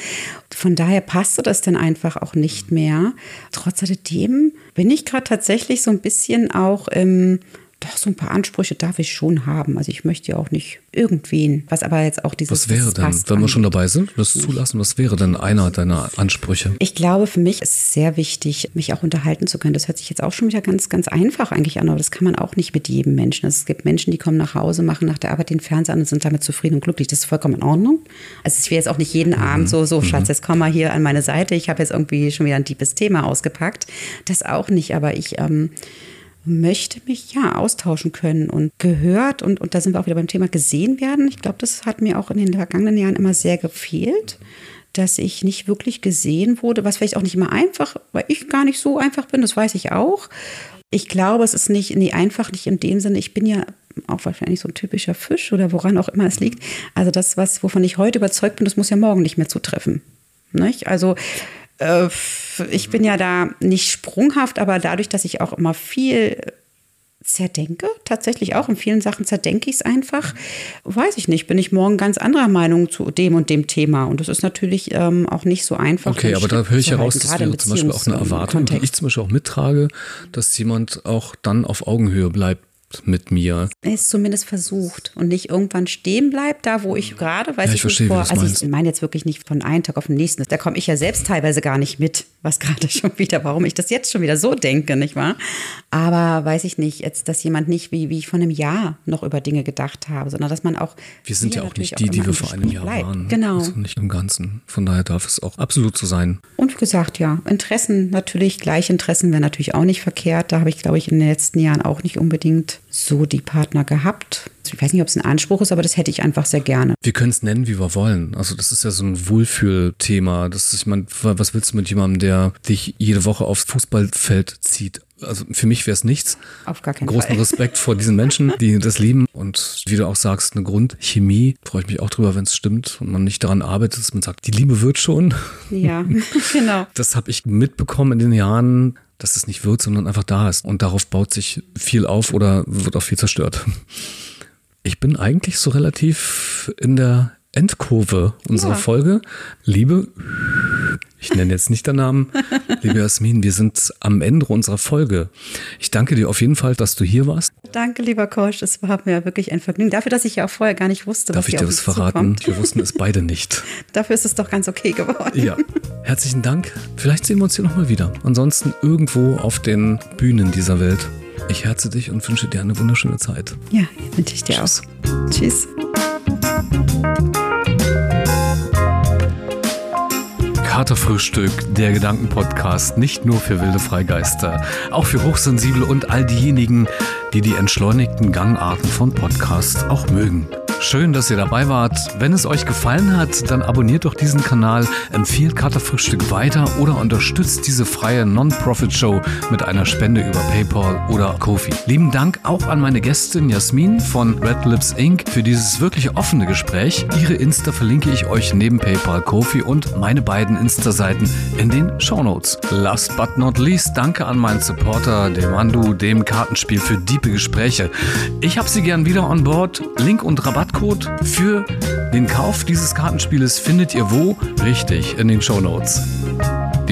Von daher passte das dann einfach auch nicht mehr. Trotz alledem bin ich gerade tatsächlich so ein bisschen auch im doch so ein paar Ansprüche darf ich schon haben. Also ich möchte ja auch nicht irgendwen, was aber jetzt auch dieses. Was wäre denn, wenn wir schon dabei sind, das zulassen, was wäre denn einer deiner Ansprüche? Ich glaube, für mich ist es sehr wichtig, mich auch unterhalten zu können. Das hört sich jetzt auch schon wieder ganz, ganz einfach eigentlich an, aber das kann man auch nicht mit jedem Menschen. Also es gibt Menschen, die kommen nach Hause, machen nach der Arbeit den Fernseher an und sind damit zufrieden und glücklich. Das ist vollkommen in Ordnung. Also ich will jetzt auch nicht jeden mhm. Abend so, so, mhm. Schatz, jetzt komm mal hier an meine Seite. Ich habe jetzt irgendwie schon wieder ein tiefes Thema ausgepackt. Das auch nicht, aber ich, ähm, möchte mich ja austauschen können und gehört und, und da sind wir auch wieder beim Thema gesehen werden. Ich glaube, das hat mir auch in den vergangenen Jahren immer sehr gefehlt, dass ich nicht wirklich gesehen wurde, was vielleicht auch nicht immer einfach, weil ich gar nicht so einfach bin, das weiß ich auch. Ich glaube, es ist nicht, nee, einfach nicht in dem Sinne, ich bin ja auch wahrscheinlich so ein typischer Fisch oder woran auch immer es liegt. Also das, was, wovon ich heute überzeugt bin, das muss ja morgen nicht mehr zutreffen. Nicht? Also äh, ich bin ja da nicht sprunghaft, aber dadurch, dass ich auch immer viel zerdenke, tatsächlich auch in vielen Sachen zerdenke ich es einfach, weiß ich nicht, bin ich morgen ganz anderer Meinung zu dem und dem Thema. Und das ist natürlich ähm, auch nicht so einfach. Okay, aber da höre ich heraus, das wäre zum Beispiel auch eine Erwartung, Kontext. die ich zum Beispiel auch mittrage, dass jemand auch dann auf Augenhöhe bleibt mit mir. Es zumindest versucht und nicht irgendwann stehen bleibt, da wo ich gerade, weiß ja, ich, ich verstehe, nicht vor. Also ich meine jetzt wirklich nicht von einem Tag auf den nächsten. Da komme ich ja selbst teilweise gar nicht mit, was gerade schon wieder, warum ich das jetzt schon wieder so denke, nicht wahr? Aber weiß ich nicht, jetzt, dass jemand nicht wie, wie ich vor einem Jahr noch über Dinge gedacht habe, sondern dass man auch. Wir sind ja auch nicht die, die wir vor einem Jahr bleibt. waren. Genau. Also nicht im Ganzen. Von daher darf es auch absolut so sein. Und wie gesagt, ja, Interessen natürlich, gleiche Interessen wäre natürlich auch nicht verkehrt. Da habe ich, glaube ich, in den letzten Jahren auch nicht unbedingt so die Partner gehabt. Ich weiß nicht, ob es ein Anspruch ist, aber das hätte ich einfach sehr gerne. Wir können es nennen, wie wir wollen. Also das ist ja so ein Wohlfühlthema. Das ist, ich meine, was willst du mit jemandem, der dich jede Woche aufs Fußballfeld zieht? Also für mich wäre es nichts. Auf gar keinen Großen Fall. Respekt vor diesen Menschen, die das lieben. Und wie du auch sagst, eine Grundchemie. Freue ich mich auch drüber, wenn es stimmt und man nicht daran arbeitet, dass man sagt, die Liebe wird schon. Ja, genau. Das habe ich mitbekommen in den Jahren, dass es nicht wird, sondern einfach da ist. Und darauf baut sich viel auf oder wird auch viel zerstört. Ich bin eigentlich so relativ in der Endkurve unserer ja. Folge. Liebe, ich nenne jetzt nicht den Namen, liebe Jasmin, wir sind am Ende unserer Folge. Ich danke dir auf jeden Fall, dass du hier warst. Danke, lieber Coach, es war mir wirklich ein Vergnügen. Dafür, dass ich ja auch vorher gar nicht wusste, Darf was ich dir was verraten? Wir wussten es beide nicht. Dafür ist es doch ganz okay geworden. Ja, herzlichen Dank. Vielleicht sehen wir uns hier nochmal wieder. Ansonsten irgendwo auf den Bühnen dieser Welt. Ich herze dich und wünsche dir eine wunderschöne Zeit. Ja, wünsche ich dir Tschüss. auch. Tschüss. Katerfrühstück, der Gedankenpodcast, nicht nur für wilde Freigeister, auch für Hochsensible und all diejenigen, die die entschleunigten Gangarten von Podcasts auch mögen. Schön, dass ihr dabei wart. Wenn es euch gefallen hat, dann abonniert doch diesen Kanal, empfiehlt Katerfrühstück weiter oder unterstützt diese freie Non-Profit-Show mit einer Spende über PayPal oder Kofi. Lieben Dank auch an meine Gästin Jasmin von Red Lips Inc. für dieses wirklich offene Gespräch. Ihre Insta verlinke ich euch neben PayPal, Kofi und meine beiden Insta-Seiten in den Show Notes. Last but not least, danke an meinen Supporter, dem Andu, dem Kartenspiel für diepe Gespräche. Ich habe sie gern wieder on board. Link und Rabatt Rabattcode für den Kauf dieses Kartenspieles findet ihr wo? Richtig, in den Show Notes.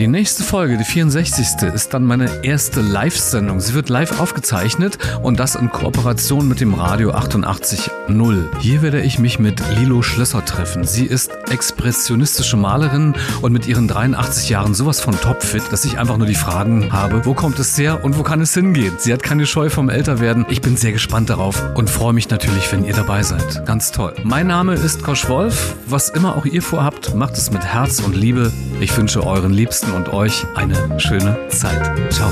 Die nächste Folge, die 64. ist dann meine erste Live-Sendung. Sie wird live aufgezeichnet und das in Kooperation mit dem Radio 88.0. Hier werde ich mich mit Lilo Schlösser treffen. Sie ist expressionistische Malerin und mit ihren 83 Jahren sowas von topfit, dass ich einfach nur die Fragen habe, wo kommt es her und wo kann es hingehen? Sie hat keine Scheu vom Älterwerden. Ich bin sehr gespannt darauf und freue mich natürlich, wenn ihr dabei seid. Ganz toll. Mein Name ist Kosch Wolf. Was immer auch ihr vorhabt, macht es mit Herz und Liebe. Ich wünsche euren Liebsten und euch eine schöne Zeit. Ciao.